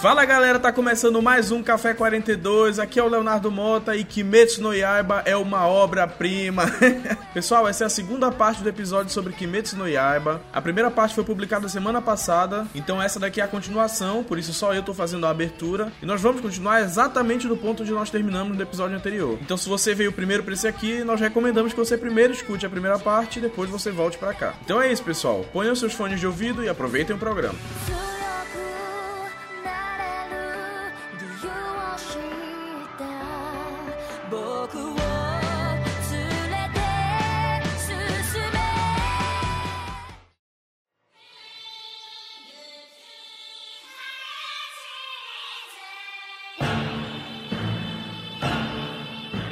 Fala galera, tá começando mais um Café 42. Aqui é o Leonardo Mota e Kimetsu no Yaiba é uma obra-prima. Pessoal, essa é a segunda parte do episódio sobre Kimetsu no Yaiba. A primeira parte foi publicada semana passada, então essa daqui é a continuação, por isso só eu tô fazendo a abertura. E nós vamos continuar exatamente no ponto onde nós terminamos no episódio anterior. Então, se você veio primeiro pra esse aqui, nós recomendamos que você primeiro escute a primeira parte e depois você volte para cá. Então é isso, pessoal. Ponham seus fones de ouvido e aproveitem o programa. 僕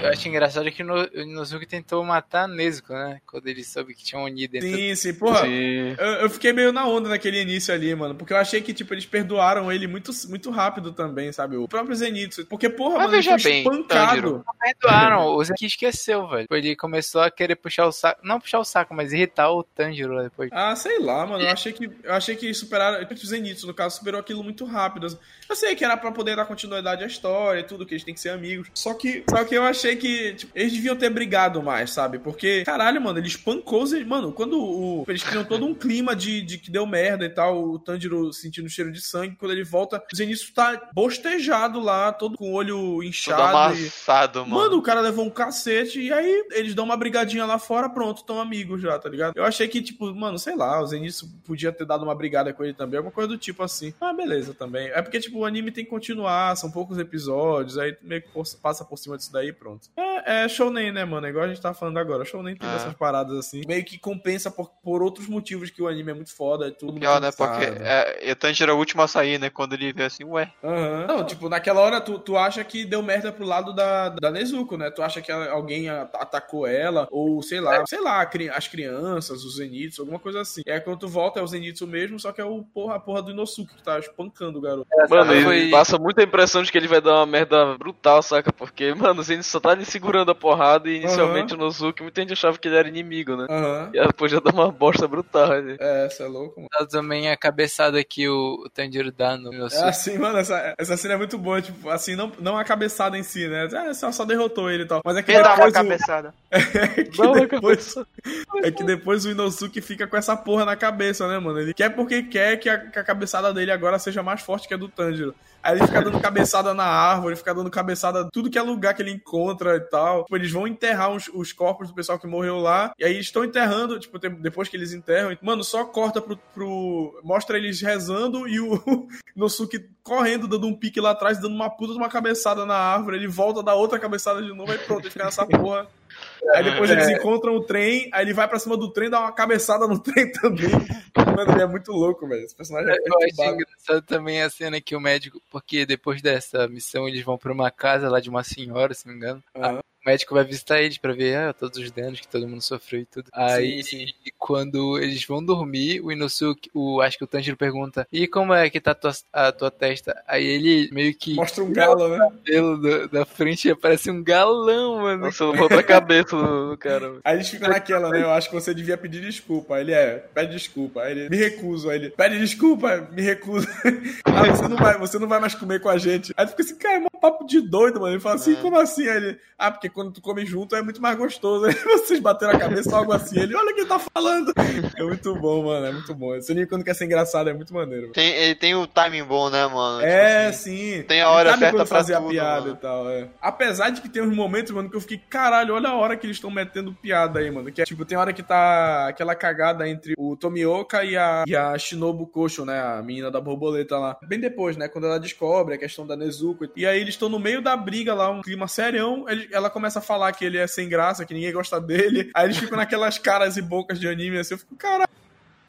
Eu acho engraçado que o Inosuke tentou matar a Nezuko, né? Quando ele soube que tinha um Oni dentro. Sim, sim, porra. Sim. Eu, eu fiquei meio na onda naquele início ali, mano. Porque eu achei que, tipo, eles perdoaram ele muito, muito rápido também, sabe? O próprio Zenitsu. Porque, porra, Mas mano, ele veja foi bem, espancado. Perdoaram, o Zenki esqueceu, velho. Ele começou a querer puxar o saco. Não puxar o saco, mas irritar o Tanjiro lá depois. Ah, sei lá, mano. Eu achei que, eu achei que superaram. O Zenitsu, no caso, superou aquilo muito rápido. Eu sei que era pra poder dar continuidade à história e tudo, que eles têm que ser amigos. Só que, só que eu achei que tipo, eles deviam ter brigado mais, sabe? Porque, caralho, mano, ele espancou os. Mano, quando o. Eles criam todo um clima de, de que deu merda e tal, o Tanjiro sentindo cheiro de sangue. Quando ele volta, o Zenitsu tá bostejado lá, todo com o olho inchado. e... amassado, mano. Mano, o cara levou um cacete e aí eles dão uma brigadinha lá fora, pronto, tão amigos já, tá ligado? Eu achei que, tipo, mano, sei lá, o Zenitsu podia ter dado uma brigada com ele também, alguma coisa do tipo assim. Ah, beleza também. É porque, tipo, o anime tem que continuar, são poucos episódios, aí meio que passa por cima disso daí e pronto. É, é shounen, né, mano? É igual a gente tá falando agora. Shounen tem É. essas paradas assim. Meio que compensa por, por outros motivos que o anime é muito foda, é tudo muito Pior, né? Porque é, e o Tanjiro é o último a sair, né? Quando ele vê assim, ué. Aham. Não, tipo, naquela hora tu, tu acha que deu merda pro lado da, da Nezuko, né? Tu acha que alguém atacou ela, ou sei lá, sei lá, as crianças, os Zenitsu, alguma coisa assim. E aí quando tu volta é o Zenitsu mesmo, só que é o porra, a porra do Inosuke que tá espancando o garoto. Mano, foi- passa muita impressão de que ele vai dar uma merda brutal, saca? Porque, mano, o Zenitsu só tá ali segurando a porrada e inicialmente o Nozuki, muita gente achava que ele era inimigo, né? Aham. E depois já dá uma bosta brutal ali. É, você é louco, mano. Também a cabeçada que o, o Tanjiro dá no É Inosuke. assim, mano, essa, essa cena é muito boa, tipo, assim, não, não a cabeçada em si, né? É, só, só derrotou ele e tal. Mas é que uma depois o, cabeçada? é que uma depois, é que depois o Inosuke fica com essa porra na cabeça, né, mano? Ele quer porque quer que a, que a cabeçada dele agora seja mais forte que a do Tanjiro. Aí ele fica dando cabeçada na árvore, fica dando cabeçada tudo que é lugar que ele encontra e tal. Tipo, eles vão enterrar os, os corpos do pessoal que morreu lá. E aí estão enterrando, tipo, depois que eles enterram. e, Mano, só corta pro, pro. Mostra eles rezando e o Inosuke correndo, dando um pique lá atrás, dando uma puta de uma cabeçada na árvore. Ele volta, dá outra cabeçada de novo, aí pronto, ele fica nessa porra. Aí depois eles encontram o trem, aí ele vai pra cima do trem, dá uma cabeçada no trem também. Mano, ele é muito louco, velho. Esse personagem é Eu acho engraçado também a cena que o médico. Porque depois dessa missão eles vão pra uma casa lá de uma senhora, se não me engano. Aham. O médico vai visitar eles pra ver ah, todos os danos que todo mundo sofreu e tudo. Aí, sim. quando eles vão dormir, o Inosuke, o, acho que o Tanjiro pergunta: E como é que tá a tua, a tua testa? Aí ele meio que. Mostra um galo, né? cabelo da, da frente parece um galão, mano. Nossa, pra cabeça do, cara. Aí eles ficam naquela, né? Eu acho que você devia pedir desculpa. Aí ele é, pede desculpa. Aí ele, me recuso. Aí ele, pede desculpa, me recuso. ah, você não vai, você não vai mais comer com a gente. Aí fica assim, cara, é um papo de doido, mano. Ele fala assim, como assim? Aí ele, ah, porque quando tu come junto é muito mais gostoso. Aí vocês bateram a cabeça algo assim. Ele, olha quem tá falando. É muito bom, mano. É muito bom. Esse anime quando quer ser engraçado é muito maneiro. Tem, ele tem o timing bom, né, mano? É, Tipo assim, sim. tem a hora Ele sabe certa pra fazer a tudo, piada mano. e tal, é. Apesar de que tem uns momentos, mano, que eu fiquei, caralho, olha a hora que eles estão metendo piada aí, mano. Que é, tipo, tem hora que tá aquela cagada entre o Tomioka e a, e a Shinobu Kosho, né? A menina da borboleta lá. Bem depois, né? Quando ela descobre a questão da Nezuko. E aí eles estão no meio da briga lá, um clima serião. Ele- ela começa a falar que ele é sem graça, que ninguém gosta dele. Aí eles ficam naquelas caras e bocas de anime, assim. Eu fico, caralho.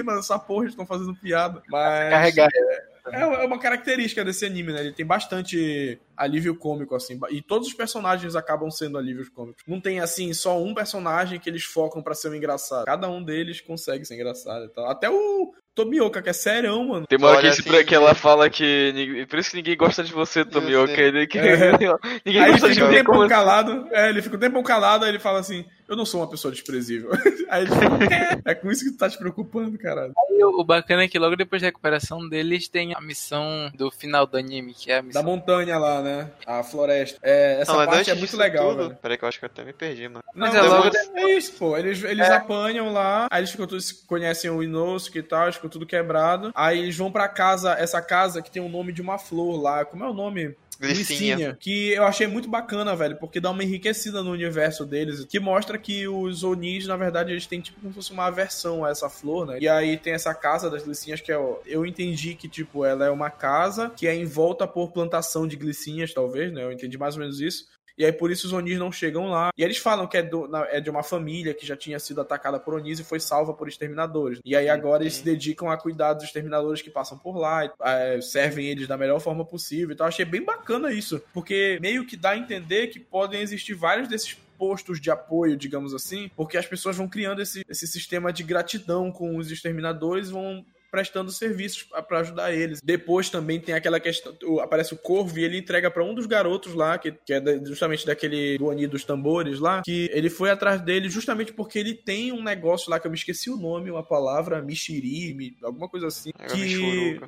Mas essa porra, eles estão fazendo piada. Mas. Carregar. É é uma característica desse anime, né? Ele tem bastante alívio cômico, assim. E todos os personagens acabam sendo alívios cômicos. Não tem, assim, só um personagem que eles focam pra ser um engraçado. Cada um deles consegue ser engraçado e tal. Até o Tomioka, que é serão, mano. Tem uma hora que, assim, que ela fala que. Por isso que ninguém gosta de você, Tomioka. sei. Ele, que, É. ninguém Aí ele gosta de fica um mim. tempão Como... calado. É, ele fica um tempão calado, aí ele fala assim: eu não sou uma pessoa desprezível. Aí ele fica, "É, é com isso que tu tá te preocupando, caralho. E o bacana é que logo depois da recuperação deles tem a missão do final do anime, que é a Da missão. montanha lá, né? A floresta. É, essa Não, mas parte é muito legal, tudo- velho. Peraí que eu acho que eu até me perdi, mano. Mas Não, é logo mas é isso, pô. Eles, eles apanham lá, aí eles ficam todos, conhecem o Inosuke e tal, ficam tudo quebrado. Aí eles vão pra casa, essa casa que tem o nome de uma flor lá. Como é o nome? Glicinha. Que eu achei muito bacana, velho, porque dá uma enriquecida no universo deles, que mostra que os Onis, na verdade, eles têm tipo como se fosse uma aversão a essa flor, né? E aí tem essa casa das glicinhas que é, eu entendi que, tipo, ela é uma casa que é envolta por plantação de glicinhas, talvez, né? Eu entendi mais ou menos isso. E aí por isso os Onis não chegam lá. E eles falam que é, do- na- é de uma família que já tinha sido atacada por Onis e foi salva por exterminadores. E aí agora eles se dedicam a cuidar dos exterminadores que passam por lá, e, eh, servem eles da melhor forma possível. Então eu achei bem bacana isso, porque meio que dá a entender que podem existir vários desses postos de apoio, digamos assim, porque as pessoas vão criando esse, esse sistema de gratidão com os exterminadores, vão prestando serviços para ajudar eles. Depois também tem aquela questão, aparece o Corvo e ele entrega para um dos garotos lá, que, que é justamente daquele do Oni dos tambores lá, que ele foi atrás dele justamente porque ele tem um negócio lá que eu me esqueci o nome, uma palavra, Mishiri, mi- alguma coisa assim, Pega que.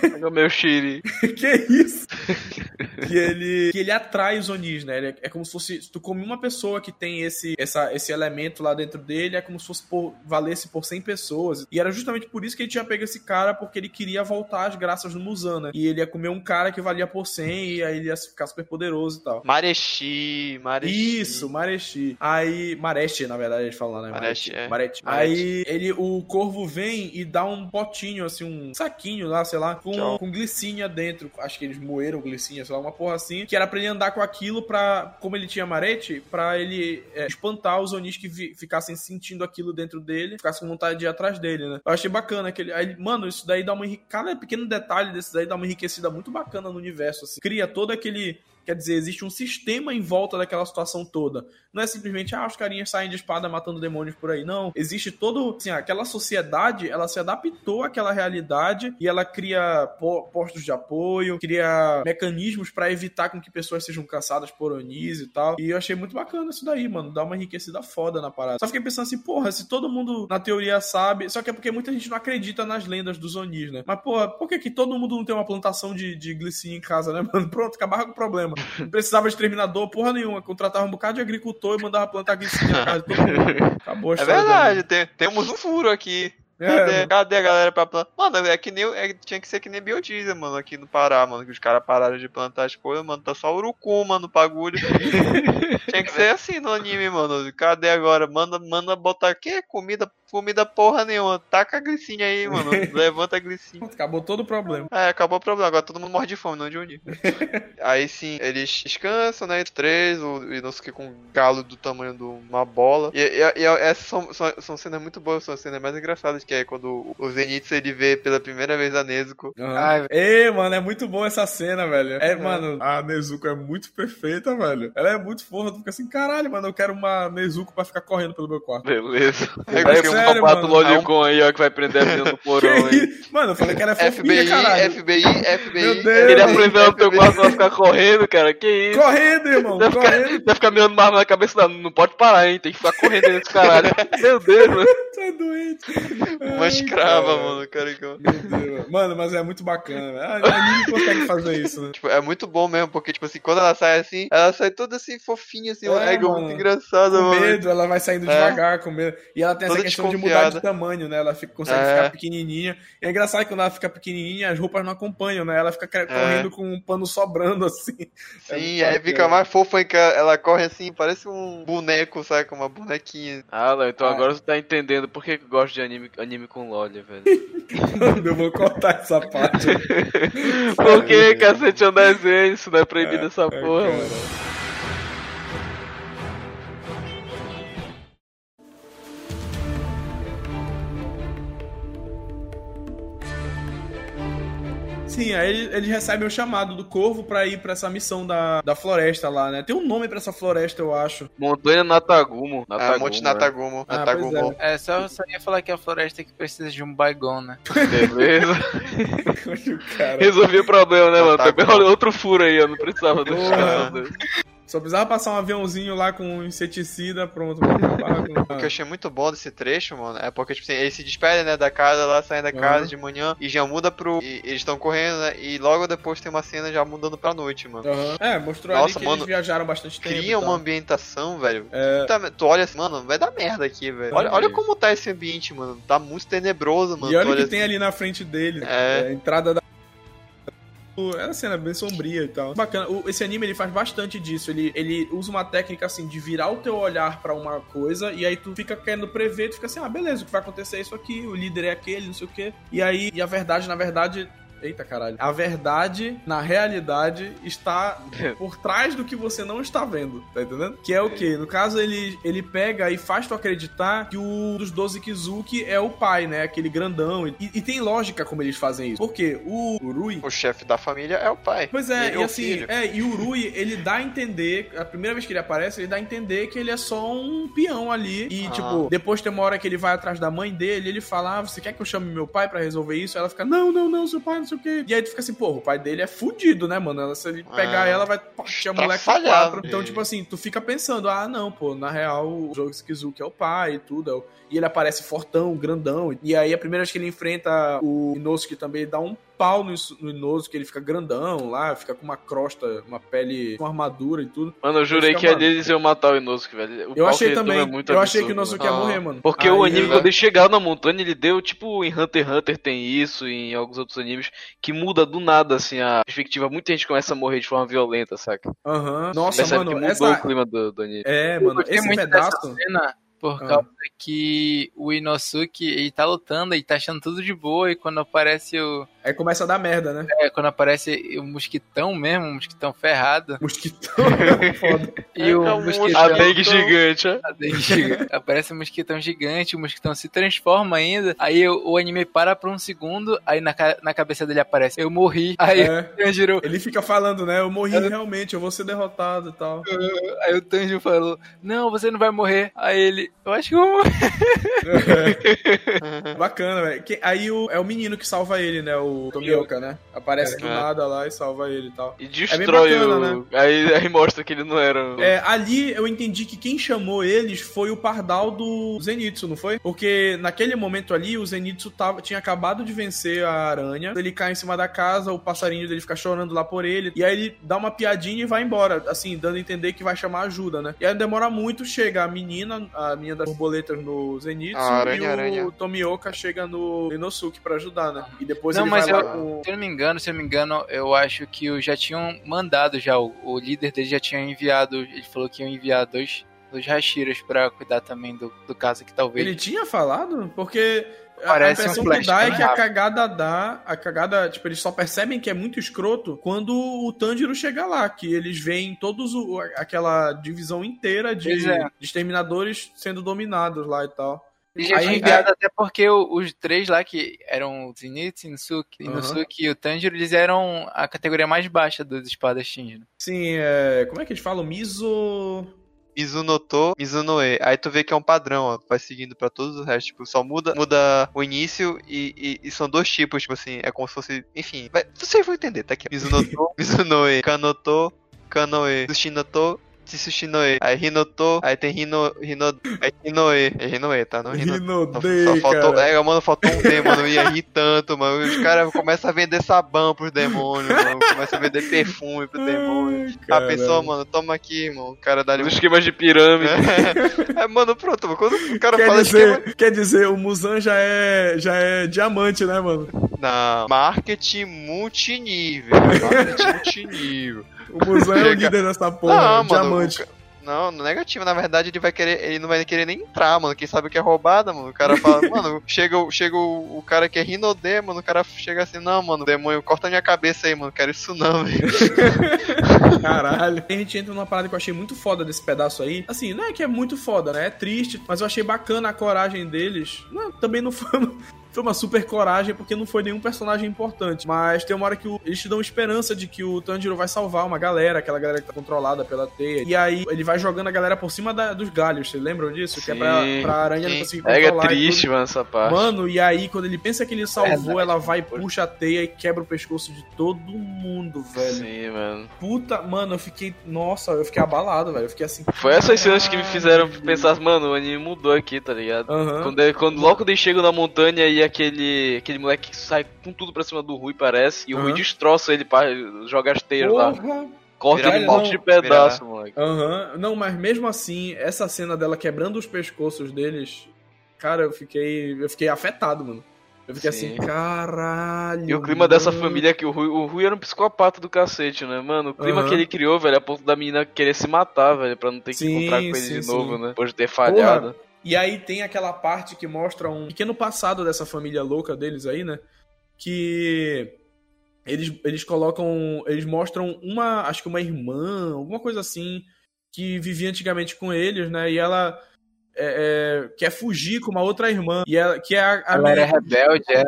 Pega o meu Shiri. que isso? que ele que ele atrai os Onis, né? Ele é, é como se fosse se tu come uma pessoa que tem esse essa, esse elemento lá dentro dele, é como se fosse por, valesse por 100 pessoas. E era justamente por isso que ele tinha pego esse cara, porque ele queria voltar às graças do Musan, né? E ele ia comer um cara que valia por 100 e aí ele ia ficar super poderoso e tal. Marechi, Marechi. Isso, Marechi. Aí. Mareste, na verdade, eles falam, né? Mareste, é. Marete. Marete. Aí ele, o corvo vem e dá um potinho, assim, um saquinho lá, sei lá, com, Tchau. com glicinha dentro. Acho que eles moeram glicinha, sei lá, uma porra assim. Que era pra ele andar com aquilo pra. Como ele tinha marete, pra ele é, espantar os Onis que vi- ficassem sentindo aquilo dentro dele, ficassem com vontade de ir atrás dele, né? Eu achei bacana aquele. Aí, mano, isso daí dá uma. Cada pequeno detalhe desse daí dá uma enriquecida muito bacana no universo, assim. Cria todo aquele. Quer dizer, existe um sistema em volta daquela situação toda. Não é simplesmente, ah, os carinhas saem de espada matando demônios por aí. Não. Existe todo. Assim, aquela sociedade, ela se adaptou àquela realidade e ela cria po- postos de apoio, cria mecanismos pra evitar com que pessoas sejam caçadas por Onis e tal. E eu achei muito bacana isso daí, mano. Dá uma enriquecida foda na parada. Só fiquei pensando assim, porra, se todo mundo na teoria sabe. Só que é porque muita gente não acredita nas lendas dos Onis, né? Mas, porra, por que, que todo mundo não tem uma plantação de, de glicinha em casa, né, mano? Pronto, acabava com o problema. Não precisava de exterminador, porra nenhuma. Contratava um bocado de agricultor e mandava plantar glicinha na casa de todo mundo. Acabou a É verdade, tem- temos um furo aqui. É, Cadê, mano. cadê a galera pra plantar? Mano, é que nem. é- tinha que ser que nem biodiesel, mano, aqui no Pará, mano. Que os caras pararam de plantar as coisas, mano. Tá só urucum, mano, no bagulho. tinha que ser assim no anime, mano. Cadê agora? Manda, manda botar quê? Comida, comida porra nenhuma. Taca a glicinha aí, mano. Levanta a glicinha. Acabou todo o problema. É, acabou o problema. Agora todo mundo morre de fome, não de unir. Aí sim, eles descansam, né? Três, o Inosuke com um galo do tamanho de uma bola. E, e, e essas são, são, são cenas muito boas, são as cenas mais engraçadas, que é quando o Zenitsu ele vê pela primeira vez a Nezuko. Ai, Ei, mano, é muito bom essa cena, velho. É, mano, a Nezuko é muito perfeita, velho. Ela é muito forra, tu fica assim, caralho, mano, eu quero uma Nezuko pra ficar correndo pelo meu quarto. Beleza. É, o sério, sapato mano. Lolicon aí, ó, que vai prender a menina no porão aí. Mano, eu falei que era fofinha, FBI, caralho. FBI, FBI. Meu Deus. Ele aprendeu no teu quarto pra ficar correndo, cara. Que isso? Correndo, irmão, Deve ficar, correndo. deve ficar mirando mais na cabeça, não, não pode parar, hein? Tem que ficar correndo nesse caralho. Meu Deus, mano. É doente. Uma Ai, escrava, cara. mano, cara. que- Meu Deus. Mano, mas é muito bacana, velho. A a anime consegue fazer isso, né? Tipo, é muito bom mesmo, porque, tipo assim, quando ela sai assim, ela sai toda assim, fofinha, assim, É, uma mano. muito engraçada, Com mano. medo, ela vai saindo É. devagar, com medo. E ela tem essa Toda questão de mudar de tamanho, né? Ela fica- consegue É. ficar pequenininha. E é engraçado que quando ela fica pequenininha, as roupas não acompanham, né? Ela fica cre- correndo com um pano sobrando, assim. É Sim, muito aí fica mais fofa que ela corre assim, parece um boneco, sabe? Uma bonequinha. Ah, não, então Ah. agora você tá entendendo por que eu gosto de anime, anime com Lolly, velho. eu vou cortar essa parte. Por que, cacete, é um desenho? Isso não é proibido essa É, porra, mano. Sim, aí eles eles recebem o chamado do corvo pra ir pra essa missão da, da floresta lá, né? Tem um nome pra essa floresta, eu acho. Montanha Natagumo. Natagumo Monte é. Natagumo. Ah, Natagumo. É, só, só ia falar que é a floresta que precisa de um baigão, né? Beleza. Resolvi o problema, né, mano? Natagumo. Também outro furo aí, eu não precisava do cara. Só precisava passar um aviãozinho lá com inseticida, pronto. O que eu achei muito bom desse trecho, mano, é porque, tipo assim, eles se despedem, né, da casa lá, saem da casa Aham. de manhã e já muda pro. e eles estão correndo, né? E logo depois tem uma cena já mudando pra noite, mano. Aham. É, mostrou Nossa, ali que mano, eles viajaram bastante tempo. Cria uma ambientação, velho. É, Tá- Tu olha assim, mano, vai dar merda aqui, velho. Olha, olha como tá esse ambiente, mano. Tá muito tenebroso, mano. e olha Tu o que assim, tem ali na frente dele. É. a entrada da. É uma cena bem sombria e tal. Bacana. O- esse anime ele faz bastante disso. Ele, ele usa uma técnica assim de virar o teu olhar pra uma coisa e aí tu fica querendo prever, tu fica assim, ah, beleza, o que vai acontecer é isso aqui, o líder é aquele, não sei o quê. E aí, e a verdade, na verdade. Eita caralho. A verdade, na realidade, está por trás do que você não está vendo, tá entendendo? Que é o quê? No caso, ele, ele pega e faz tu acreditar que o dos 12 Kizuki é o pai, né? Aquele grandão. E, e tem lógica como eles fazem isso. Porque o Rui. O chefe da família é o pai. Pois é, e o assim, filho. é, e o Rui, ele dá a entender, a primeira vez que ele aparece, ele dá a entender que ele é só um peão ali. E, Ah. tipo, depois tem uma hora que ele vai atrás da mãe dele, ele fala, ah, você quer que eu chame meu pai pra resolver isso? Ela fica, não, não, não, seu pai, não sei o quê. E aí tu fica assim, porra, o pai dele é fudido, né, mano? Ela, se ele pegar Ah. ela, vai partir a moleque quatro. Então, tipo assim, tu fica pensando, ah, não, pô, na real, o Jogo Kizuki é o pai e tudo, é e ele aparece fortão, grandão. E aí, a primeira vez que ele enfrenta o Inosuke também, ele dá um pau no, no Inosuke, ele fica grandão lá, fica com uma crosta, uma pele, com armadura e tudo. Mano, eu jurei que mano. ali eles iam matar o Inosuke, velho. O Eu achei que também, é muito eu achei que o absurdo, Inosuke ia mano. morrer, mano. Porque Aí, o anime, né? quando ele chegava na montanha, ele deu, tipo, em Hunter x Hunter tem isso, em alguns outros animes, que muda do nada, assim, a perspectiva. Muita gente começa a morrer de forma violenta, saca? Aham. Nossa, Percebe mano, que mudou essa... o clima do, do anime. É, Eu mano, esse muito pedaço... dessa cena por Ah. causa que o Inosuke, ele tá lutando e tá achando tudo de boa, e quando aparece o. Aí começa a dar merda, né? É, quando aparece o mosquitão mesmo, o mosquitão ferrado. Mosquitão, foda. E o É um mosquitão. A dengue gigante, ó. A dengue gigante. Aparece um mosquitão gigante, o mosquitão se transforma ainda. Aí o, o anime para por um segundo, aí na, na cabeça dele aparece: Eu morri. Aí É. o Tanjiro, Ele fica falando, né? Eu morri realmente, eu vou ser derrotado e tal. aí o Tanjiro falou: Não, você não vai morrer. Aí ele: Eu acho que eu vou morrer. Bacana, velho. Aí o, é o menino que salva ele, né? O Tomioka, né? Aparece do É. nada lá e salva ele e tal. E destrói bacana, o. Aí, aí mostra que ele não era. É, ali eu entendi que quem chamou eles foi o Pardal do Zenitsu, não foi? Porque naquele momento ali, o Zenitsu tava, tinha acabado de vencer a aranha. Ele cai em cima da casa, o passarinho dele fica chorando lá por ele. E aí ele dá uma piadinha e vai embora, assim, dando a entender que vai chamar ajuda, né? E aí demora muito, chega a menina, a menina das borboletas no Zenitsu, A aranha, e o aranha. Tomioka chega no Inosuke pra ajudar, né? E depois Não, ele mas vai lá eu- com... Se eu não me engano, se eu não me engano, eu acho que o- já tinham mandado já, o, o líder dele já tinha enviado, ele falou que iam enviar dois, dois Hashiras pra cuidar também do, do caso que talvez... Ele tinha falado? Porque a- a Parece um impressão flash que dá é que a cagada dá. A cagada, tipo, eles só percebem que é muito escroto quando o Tanjiro chega lá, que eles veem todos o, aquela divisão inteira de, é. de exterminadores sendo dominados lá e tal. Já Aí- tinha enviado até porque os três lá, que eram o Zenitsu, Inosuke. Inosuke e o Tanjiro, eles eram a categoria mais baixa dos espadachins. né? Sim, é. Como é que eles falam? Miso. Mizunoto, Mizunoe. Aí tu vê que é um padrão, ó. Vai seguindo pra todos os restos. Tipo, só muda, muda o início e, e- e são dois tipos, tipo assim. É como se fosse. Enfim, vai, vocês vão entender, tá aqui. Mizunoto, Mizunoe, Kanoto, Kanoe, Tsushinoto, Tsushinoe. Aí Hinoto, aí tem Hino, Hino, aí Hinoe. É Hinoe, tá? Não Hinoto. Só, Rinodei, só faltou, cara. é, mano, faltou um D, mano, eu ia rir tanto, mano. Os caras começam a vender sabão pros demônios, mano. Começam a vender perfume pro demônio. Ai, A pessoa, mano, toma aqui, mano. O cara dá ali um Os esquemas de pirâmide. é, mano, pronto. mano, Quando o cara Quer fala dizer, esquema... quer dizer, o Musan já é, já é diamante, né, mano? Não, marketing multinível. Marketing multinível. O Musan é o líder dessa porra, não, mano. diamante. Não, no negativo, na verdade, ele vai querer. Ele não vai querer nem entrar, mano. Quem sabe o que é roubada, mano. O cara fala, mano, chega, o- chega o, o cara que é Rinodê, mano. O cara chega assim, não, mano, demônio, corta minha cabeça aí, mano. Quero isso não, velho. Caralho. A gente entra numa parada que eu achei muito foda desse pedaço aí. Assim, não é que é muito foda, né? É triste, mas eu achei bacana a coragem deles. Não, também não foi. Foi uma super coragem, porque não foi nenhum personagem importante. Mas tem uma hora que o- eles te dão esperança de que o Tanjiro vai salvar uma galera, aquela galera que tá controlada pela teia. E aí ele vai jogando a galera por cima da- dos galhos, vocês lembram disso? Que é pra, Sim. pra aranha não Sim. conseguir É, é controlar. e triste, mano, essa parte. Mano, e aí quando ele pensa que ele salvou, Verdade. ela vai, puxa a teia e quebra o pescoço de todo mundo, velho. Sim, mano. Puta, mano, eu fiquei. Nossa, eu fiquei abalado, velho. Eu fiquei assim. Foi essas cenas que me fizeram pensar, mano, o anime mudou aqui, tá ligado? Aham. Quando, ele- quando, logo quando eles chegam na montanha e aquele, aquele moleque sai com tudo pra cima do Rui, parece, e o Rui Aham. destroça ele, pra, joga as teias lá. Porra. Corta pau. monte de pedaço, moleque. Aham. Não, mas mesmo assim, essa cena dela quebrando os pescoços deles, cara, eu fiquei. Eu fiquei afetado, mano. Eu fiquei Sim. assim, caralho. E o clima dessa mano. família que o Rui, o Rui era um psicopata do cacete, né, mano? O clima Aham. que ele criou, velho, a ponto da menina querer se matar, velho, pra não ter que Sim, encontrar com ele sim, de novo, sim. né? Depois de ter falhado. E aí tem aquela parte que mostra um pequeno passado dessa família louca deles aí, né? Que eles, eles colocam. Eles mostram uma. Acho que uma irmã, alguma coisa assim, que vivia antigamente com eles, né? E ela é, é, quer fugir com uma outra irmã. E ela, que é a, a Ela era rebelde, é.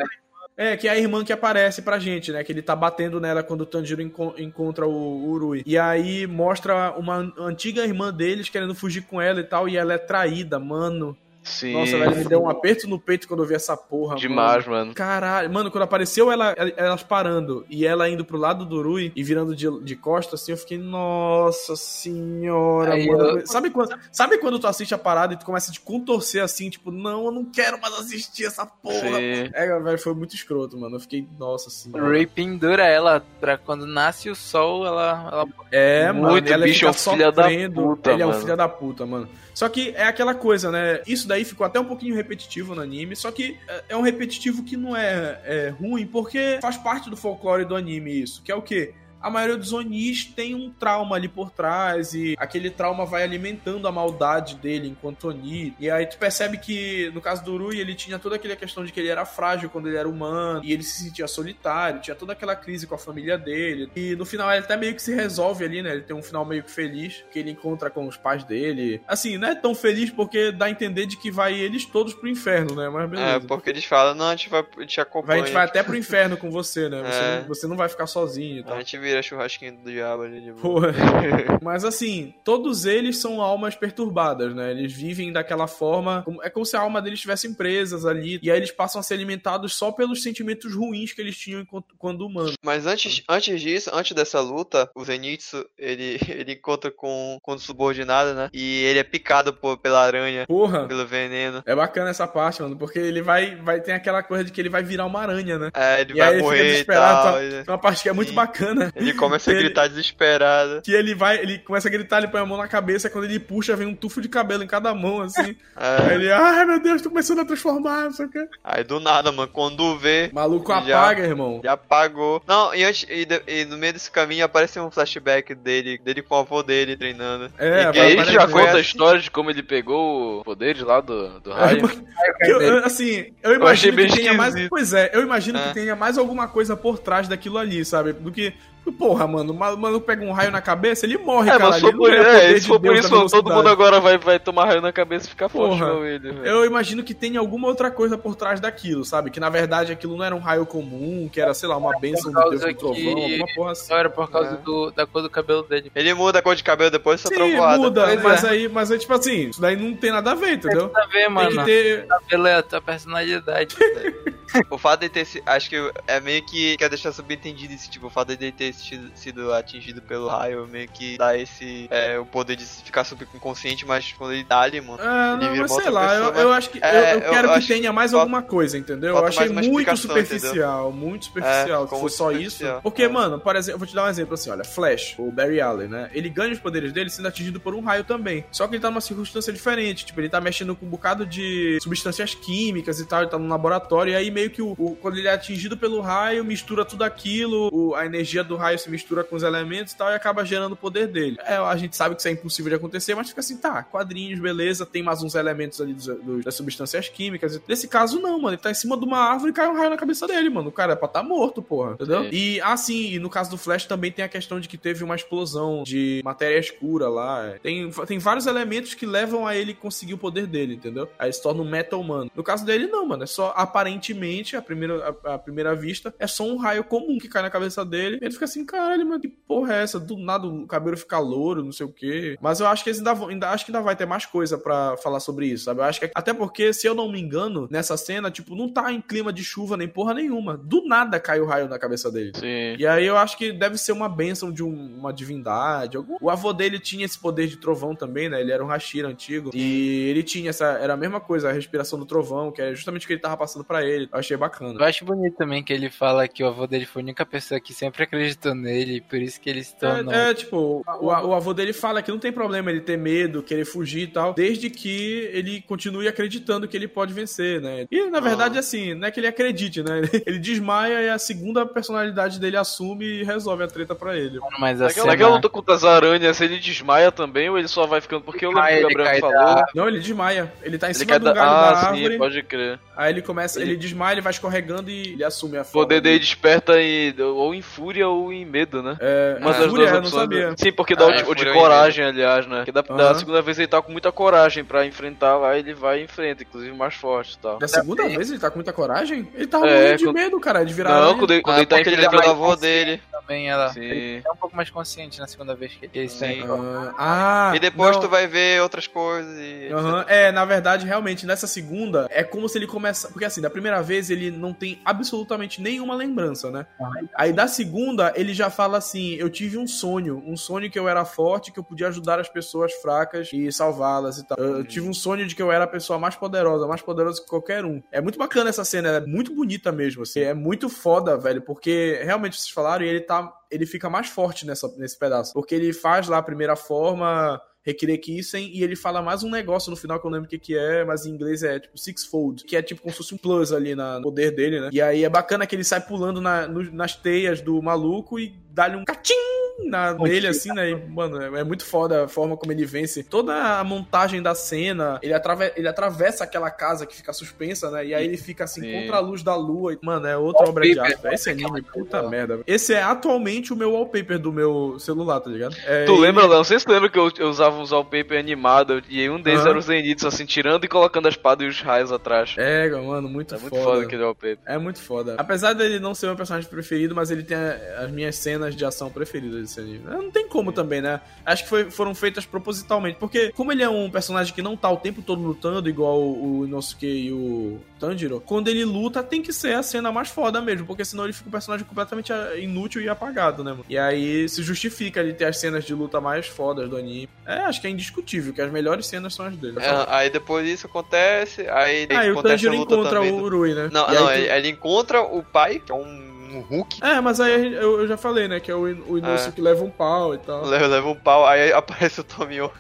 É, que é a irmã que aparece pra gente, né? Que ele tá batendo nela quando o Tanjiro enco- encontra o Urui. E aí mostra uma antiga irmã deles querendo fugir com ela e tal, e ela é traída, mano. Sim. Nossa, velho, me deu um aperto no peito quando eu vi essa porra. Demais, Mano. mano. Caralho, mano, quando apareceu ela, elas parando e ela indo pro lado do Rui e virando de, de costas, assim, eu fiquei, nossa senhora, Aí mano. eu- Sabe, quando, sabe quando tu assiste a parada e tu começa a te contorcer assim, tipo, não, eu não quero mais assistir essa porra. Sim. É, velho, foi muito escroto, mano. Eu fiquei, nossa O senhora. Ray pendura ela pra quando nasce o sol, ela. ela... É, mano, Muito, ela bicho, é um filho da puta, Ele é um mano. filho da puta, mano. Só que é aquela coisa, né? Isso daí ficou até um pouquinho repetitivo no anime, só que é- é um repetitivo que não é, é ruim, porque faz parte do folclore do anime isso, que é o quê? A maioria dos Onis tem um trauma ali por trás e aquele trauma vai alimentando a maldade dele enquanto Oni. E aí tu percebe que, no caso do Rui, ele tinha toda aquela questão de que ele era frágil quando ele era humano e ele se sentia solitário, tinha toda aquela crise com a família dele. E no final ele até meio que se resolve ali, né? Ele tem um final meio que feliz, que ele encontra com os pais dele. Assim, não é tão feliz porque dá a entender de que vai eles todos pro inferno, né? Mas beleza. É, porque eles falam, não, a gente vai, a gente Vai, acompanha. a gente vai até pro inferno com você, né? Você, É. não, você não vai ficar sozinho e tal. A gente vira churrasquinho do diabo ali de boa. Mas assim, todos eles são almas perturbadas, né? Eles vivem daquela forma. É como se a alma deles estivessem presas ali. E aí eles passam a ser alimentados só pelos sentimentos ruins que eles tinham quando humanos. Mas antes, antes disso, antes dessa luta, o Zenitsu, ele, ele encontra com, com o subordinado, né? E ele é picado por, pela aranha, Porra. pelo veneno. É bacana essa parte, mano, porque ele vai, vai ter aquela coisa de que ele vai virar uma aranha, né? É, ele E vai aí ele fica morrer e desesperado, tal. tá? É uma parte que é muito Sim. bacana. ele começa a Ele- gritar desesperado. Que ele vai, ele começa a gritar, ele põe a mão na cabeça, quando ele puxa, vem um tufo de cabelo em cada mão, assim. Aí É, ele, ai meu Deus, tô começando a transformar, não sei o quê. aí do nada, mano, quando vê, Maluco Já- apaga, irmão. já apagou. Não, e, antes, e, de- e no meio desse caminho aparece um flashback dele, dele com o avô dele treinando. É, E E aí ele já conta a história de como ele pegou o poderes lá do, do raio. Que eu- eu- assim, eu Eu achei imagino bem que tenha mais. Pois é, eu imagino É. que tenha mais alguma coisa por trás daquilo ali, sabe? Do que. Porra, mano, o malu- maluco pega um raio na cabeça, ele morre, É, cara. mas se for por, é, se for por isso, todo mundo agora vai, vai tomar raio na cabeça e ficar forte Porra. igual ele, velho. Eu imagino que tenha alguma outra coisa por trás daquilo, sabe? Que na verdade aquilo não era um raio comum, que era, sei lá, uma bênção do Deus do trovão, alguma porra assim. Só era por causa É. do, da cor do cabelo dele. Ele muda a cor de cabelo depois dessa Sim, trovoada. muda, Pois mas é. aí, mas aí, tipo assim, isso daí não tem nada a ver, entendeu? Vendo, Tem mano? que ter. O cabelo é a tua personalidade. O fato de ter. Acho que é meio que quer deixar subentendido esse tipo. O fato de ele ter sido, atingido pelo raio meio que dá esse. É, o poder de ficar subconsciente, mas quando ele dá ali, mano. Ah, Ele não, vira mas sei lá, eu, pessoa, eu mas- acho que. É, eu, eu eu quero que acho tenha mais falta- alguma coisa, entendeu? Eu achei muito superficial, muito superficial. É, se for só isso. Porque, é. mano, por exemplo, eu vou te dar um exemplo assim: olha, Flash, o Barry Allen, né? Ele ganha os poderes dele sendo atingido por um raio também. Só que ele tá numa circunstância diferente. Tipo, ele tá mexendo com um bocado de substâncias químicas e tal, ele tá num laboratório. E aí, meio que o, o- quando ele é atingido pelo raio, mistura tudo aquilo, o- a energia do raio se mistura com os elementos e tal e acaba gerando o poder dele. É, a gente sabe que isso é impossível de acontecer, mas fica assim, tá, quadrinhos, beleza, tem mais uns elementos ali dos, dos- das substâncias químicas. Nesse caso, não, mano. Ele tá em cima de uma árvore e cai um raio na cabeça dele, mano. O cara é pra tá morto, porra. Entendeu? Sim. E, ah, sim, e no caso do Flash também tem a questão de que teve uma explosão de matéria escura lá. Tem, tem vários elementos que levam a ele conseguir o poder dele, entendeu? Aí se torna um Metal Man. No caso dele, não, mano. É só, aparentemente, a primeira, a, a primeira vista, é só um raio comum que cai na cabeça dele. Ele fica assim, caralho, mano, que porra é essa? Do nada o cabelo fica louro, não sei o quê. Mas eu acho que eles ainda, vão- ainda, acho que ainda vai ter mais coisa pra falar sobre isso, sabe? Eu acho que, até porque, se eu não me engano, nessa cena, tipo, não tá em clima de chuva nem porra nenhuma. Do nada cai o raio na cabeça dele. Sim. E aí eu acho que deve ser uma bênção de um- uma divindade. algum- O avô dele tinha esse poder de trovão também, né? Ele era um Hashira antigo. E ele tinha essa. Era a mesma coisa, a respiração do trovão, que é justamente o que ele tava passando pra ele. Eu achei bacana. Eu acho bonito também que ele fala que o avô dele foi a única pessoa que sempre acreditou nele, e por isso que ele se tornou. É, é, tipo, o, o avô dele fala que não tem problema ele ter medo, querer fugir e tal, desde que ele continue acreditando que ele pode vencer, né? E na verdade, assim, não é que ele acredite, né? Ele desmaia e a segunda personalidade dele assume e resolve a treta pra ele. Mas a Naquela, cena... luta contra as aranhas, ele desmaia também ou ele só vai ficando? Porque eu lembro Ah, que o Gabriel falou. da- Não, ele desmaia. Ele tá em Ele cima do da. galho Ah, da sim, árvore. pode crer. Aí ele começa, Ele- ele desmaia, ele vai escorregando e ele assume a O forma. poder dele desperta em, ou em fúria ou em medo, né? É, Uma a das fúria, duas opções. sabia. Sim, porque dá Ah, o é, tipo de fúria ou coragem, aliás, né? Que da, da Aham. segunda vez ele tá com muita coragem pra enfrentar lá, ele vai e enfrenta, inclusive mais forte e tal. Da segunda vez ele tá com muita coragem? Ele tava É, morrendo de quando- medo, cara, de virar Não, quando ele, quando Ah, ele tá enfrentando lembra a avô dele. também ela. Sim. Ele é um pouco mais consciente na segunda vez que ele tem. Ah, ah, E depois não. tu vai ver outras coisas e. Aham, É, na verdade, realmente, nessa segunda, é como se ele começa. Porque assim, da primeira vez ele não tem absolutamente nenhuma lembrança, né? Aí da segunda, ele já fala assim: Eu tive um sonho. Um sonho que eu era forte, que eu podia ajudar as pessoas fracas e salvá-las e tal. Eu, eu tive um sonho de que eu era a pessoa mais poderosa, mais poderosa que qualquer um. É muito bacana essa cena, é muito bonita mesmo. Assim, é muito foda, velho, porque realmente vocês falaram e ele tá. Ele fica mais forte nessa, nesse pedaço. Porque ele faz lá a primeira forma. Rekirekisen, e ele fala mais um negócio no final que eu não lembro o que, que é, mas em inglês é tipo Sixfold, que é tipo como se fosse um plus ali na- no poder dele, né? E aí é bacana que ele sai pulando na- no- nas teias do maluco e dá-lhe um catim na, nele, assim, né? E, mano, é, é muito foda a forma como ele vence. Toda a montagem da cena, ele, atrave- ele atravessa aquela casa que fica suspensa, né? E aí ele fica assim, Sim. contra a luz da lua. E, mano, é outra obra de arte. Esse anime, puta merda. Esse é atualmente o meu wallpaper do meu celular, tá ligado? É, Tu ele- lembra, Léo? Não sei se tu lembra que eu, eu usava uns wallpaper animado e um deles Aham. era o Zenitsu, assim, tirando e colocando a espada e os raios atrás. É, mano, muito É muito foda. foda aquele wallpaper. É muito foda. Apesar dele não ser meu personagem preferido, mas ele tem a- as minhas cenas de ação preferidas desse anime. Não tem como também, né? Acho que foi- foram feitas propositalmente. Porque, como ele é um personagem que não tá o tempo todo lutando, igual o, o Inosuke e o Tanjiro, quando ele luta, tem que ser a cena mais foda mesmo. Porque senão ele fica um personagem completamente ah, inútil e apagado, né, mano? E aí se justifica ele ter as cenas de luta mais fodas do anime. É, acho que é indiscutível, que as melhores cenas são as dele. É, aí depois isso acontece, aí Aí o acontece a Tanjiro luta encontra também. o do- Urui, né? Não, aí não, tu- ele, ele encontra o pai, que é um, um Hulk, É, mas aí eu, eu já falei, né? Que é o, In- o Inosuke que leva um pau e tal. leva, leva um pau, aí aparece o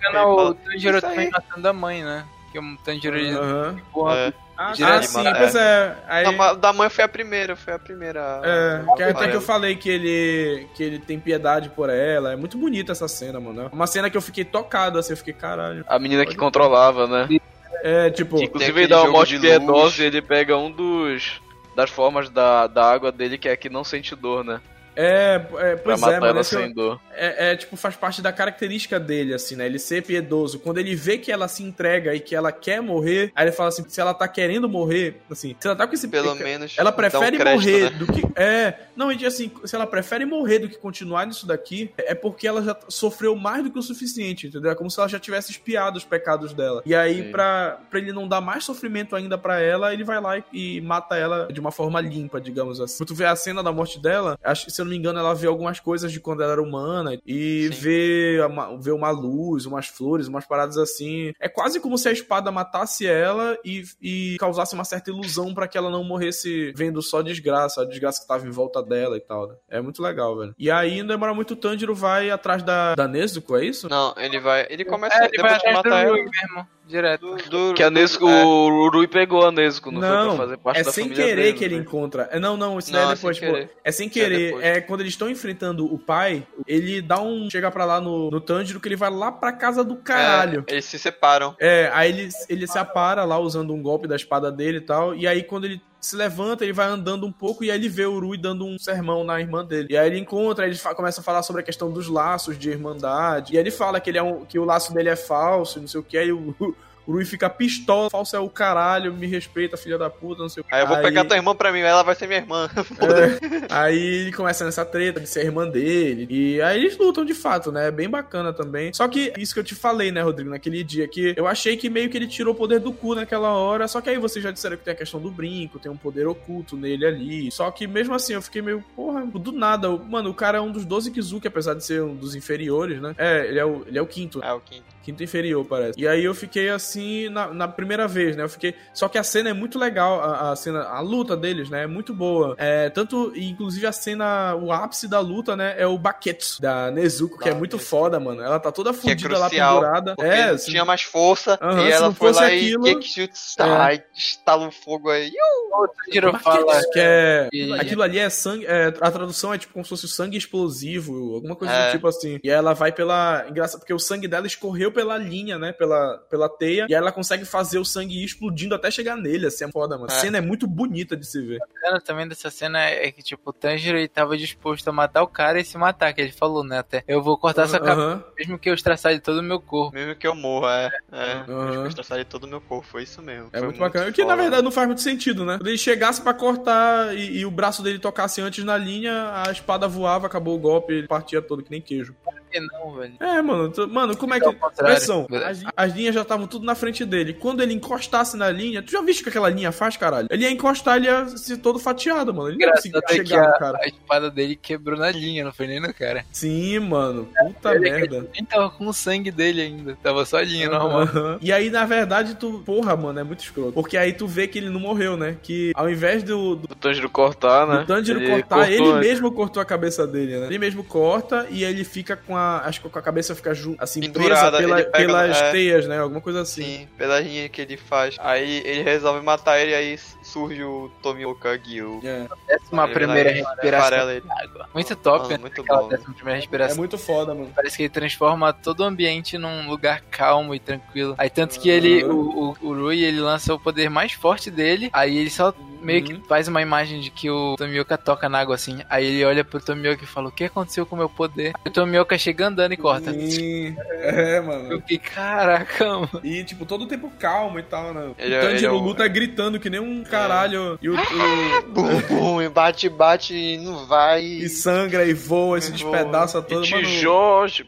e Não, o Tanjiro também matando a mãe, né? Que o Tanjiro ele Aham. porra, É. Ah, Direto ah, sim, pois é. Aí, Não, mas da mãe foi a primeira, foi a primeira. é, que até que eu falei que ele, que ele tem piedade por ela. É muito bonita essa cena, mano. Uma cena que eu fiquei tocado, assim, eu fiquei, caralho. A menina que controlava, né? É, tipo, Que, inclusive ele dá uma morte de piedosa luz. e ele pega um dos das formas da, da água dele que é que não sente dor, né? É, é Pra pois matar é, mano. ela sem dor. é, é, tipo, faz parte da característica dele, assim, né? Ele ser piedoso. Quando ele vê que ela se entrega e que ela quer morrer, aí ele fala assim: se ela tá querendo morrer, assim, se ela tá com esse Pelo menos. Ela dá um prefere crédito, morrer né? do que. É. Não, e assim, se ela prefere morrer do que continuar nisso daqui, é porque ela já sofreu mais do que o suficiente, entendeu? É como se ela já tivesse espiado os pecados dela. E aí, Sim. pra, pra ele não dar mais sofrimento ainda pra ela, ele vai lá e, e mata ela de uma forma limpa, digamos assim. Quando tu vê a cena da morte dela, acho se eu não me engano, ela vê algumas coisas de quando ela era humana e Sim. vê uma, vê uma luz, umas flores, umas paradas assim. É quase como se a espada matasse ela e, e causasse uma certa ilusão pra que ela não morresse vendo só desgraça, a desgraça que tava em volta dela e tal, né? É muito legal, velho. E aí, não demora muito, o Tanjiro vai atrás da, da Nezuko, é isso? Não, ele vai. Ele começa. É, ele vai depois de atrás do matar ela. Mesmo. Direto. Do- do- Que a Nesco, é. o Rui pegou a Nesco, não, foi Não, pra fazer parte é da sem família querer dele, que ele né? encontra. É, Não, não, isso daí Não, é depois, sem pô. querer. É sem é querer. depois. É quando eles estão enfrentando o pai, ele dá um. Chega pra lá no, no Tanjiro que ele vai lá pra casa do caralho. É, eles se separam. É, aí ele, ele se apara lá usando um golpe da espada dele e tal. E aí quando ele se levanta, ele vai andando um pouco e aí ele vê o Rui dando um sermão na irmã dele. E aí ele encontra, ele começa a falar sobre a questão dos laços de irmandade. E aí ele fala que, ele é um, que o laço dele é falso, não sei o que. Aí o, o Rui fica pistola, falso é o caralho, me respeita, filha da puta, não sei o que. Aí eu vou pegar tua irmã pra mim, ela vai ser minha irmã. É, aí ele começa nessa treta de ser a irmã dele. E aí eles lutam de fato, né? É bem bacana também. Só que isso que eu te falei, né, Rodrigo, naquele dia, que eu achei que meio que ele tirou o poder do cu naquela hora. Só que aí vocês já disseram que tem a questão do brinco, tem um poder oculto nele ali. Só que mesmo assim eu fiquei meio, porra, do nada. Mano, o cara é um dos 12 Kizuki, apesar de ser um dos inferiores, né? É, ele é o, ele é o quinto. É o quinto. Quinto inferior, parece. E aí eu fiquei assim na, na primeira vez, né? Eu fiquei. Só que a cena é muito legal, a, a cena, a luta deles, né? É muito boa. É, tanto, inclusive a cena, o ápice da luta, né? É o Baketsu da Nezuko, que é muito foda, mano. Ela tá toda Que é fudida lá pendurada. É, assim, tinha mais força. Aham, e ela foi lá aquilo- e Gekishutsu, ai, estala o fogo aí. O Tanjiro fala. Que é. E- Aquilo ali é sangue. é, a tradução é tipo como se fosse sangue explosivo, alguma coisa É. do tipo assim. E aí ela vai pela. Engraçado, porque o sangue dela escorreu pela linha, né? Pela, pela teia. E aí ela consegue fazer o sangue ir explodindo até chegar nele. Assim, é foda, mano. A É. cena é muito bonita de se ver. bacana também dessa cena é que, tipo, o Tanjiro ele tava disposto a matar o cara e se matar, que ele falou, né? Até eu vou cortar essa cabeça, mesmo que eu estraçalhe todo o meu corpo. Mesmo que eu morra, é. É. Aham. Eu estraçalhei todo o meu corpo, foi isso mesmo. É Foi muito bacana. Que na verdade não faz muito sentido, né? Quando ele chegasse pra cortar e, e o braço dele tocasse antes na linha, a espada voava, acabou o golpe, ele partia todo que nem queijo. Que não, velho? É, mano. tu- mano, como é Ao que. Pressão. As, as linhas já estavam tudo na frente dele. Quando ele encostasse na linha, tu já viste o que aquela linha faz, caralho? Ele ia encostar, ele ia ser todo fatiado, mano. Ele não Engraçado é que chegar no a, cara. a espada dele quebrou na linha, não foi nem no cara. Sim, mano. Puta Ele merda. Nem tava com o sangue dele ainda, tava só a linha normal. Aham. E aí, na verdade, tu. Porra, mano, é muito escroto. Porque aí tu vê que ele não morreu, né? Que ao invés do, do O Tanjiro cortar, né? O Tanjiro Ele cortar, cortou ele mesmo cortou a cabeça dele, né? Ele mesmo corta e aí ele fica com a. Acho que com a cabeça fica assim, presa Pendurada, pela- ele pega- pelas é. teias, né? Alguma coisa assim. Sim, pela linha que ele faz. Aí ele resolve matar ele, aí surge o Tomioka Gyu. É. Décima primeira respiração ele. Muito top, Mano, né? muito bom. décima primeira É respiração. muito foda, mano. Parece que ele transforma todo o ambiente num lugar calmo e tranquilo. Aí tanto que ele, Aham. o, o, o Rui, ele lança o poder mais forte dele. Aí ele só meio que Uhum. faz uma imagem de que o Tomioka toca na água assim. Aí ele olha pro Tomioka e fala: O que aconteceu com o meu poder? Aí o Tomioka chega andando e corta. Sim. É, mano. Eu fiquei, caraca, mano. E, tipo, todo o tempo calmo e tal, né? Ele o é- Tanjiro é luta gritando que nem um caralho. E o. o- Bum, bum, e bate, bate e não vai. e sangra e voa, e se E despedaça E todo, tio mano.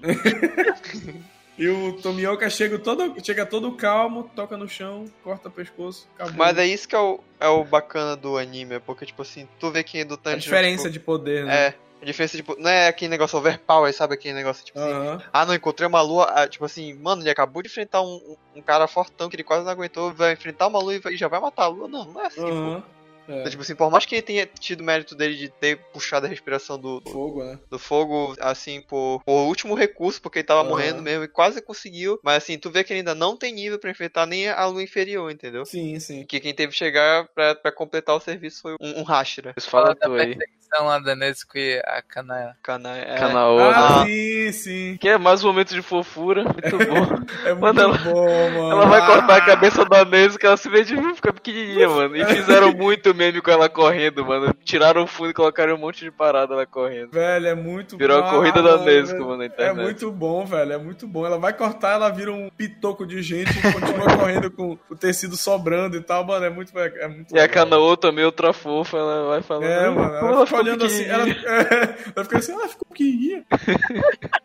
E o Tomioka chega todo, chega todo calmo, toca no chão, corta o pescoço, acabou. Mas é isso que é o, é o bacana do anime, é porque, tipo assim, tu vê quem é do a Tanjiro. diferença tipo, de poder, né? É. A diferença, tipo, não é aquele negócio overpower, sabe? Aquele negócio, tipo assim, Aham. ah, não, encontrei uma lua, ah, tipo assim, mano, ele acabou de enfrentar um, um- cara fortão que ele quase não aguentou, vai enfrentar uma lua e já vai matar a lua. Não, não é assim, pô. É. Então, tipo assim, por mais que ele tenha tido mérito dele de ter puxado a respiração do, do, Fogo, né? do fogo, assim, por, por último recurso, porque ele tava Aham. morrendo mesmo e quase conseguiu, mas assim, tu vê que ele ainda não tem nível pra enfrentar nem a lua inferior, entendeu? Sim, sim. Que quem teve que chegar pra, pra completar o serviço foi um, um Hashira. Mas fala tu aí. perseguição lá da Nezuko e a Kana. Kana, é, Kanao. Ah, Ah. sim, sim. Que é mais um momento de fofura. Muito bom. É muito Mano, ela- bom, mano. Ela vai cortar a Ah, cabeça da Nesco que ela se vê de mim, fica pequenininha, mano. E fizeram muito meme com ela correndo, mano. Tiraram o fundo e colocaram um monte de parada ela correndo. Velho, é muito Virou a Ah, corrida da mano, Nesco, velho. mano, na É internet. muito bom, velho. É muito bom. Ela vai cortar, ela vira um pitoco de gente e continua correndo com o tecido sobrando e tal, mano. É muito, é muito E a. Kanaô também, outra fofa, ela vai falando. É, mano. "Como Ela fica ficou olhando assim. Ela, pequenininha?" ela fica assim, ela ficou pequenininha.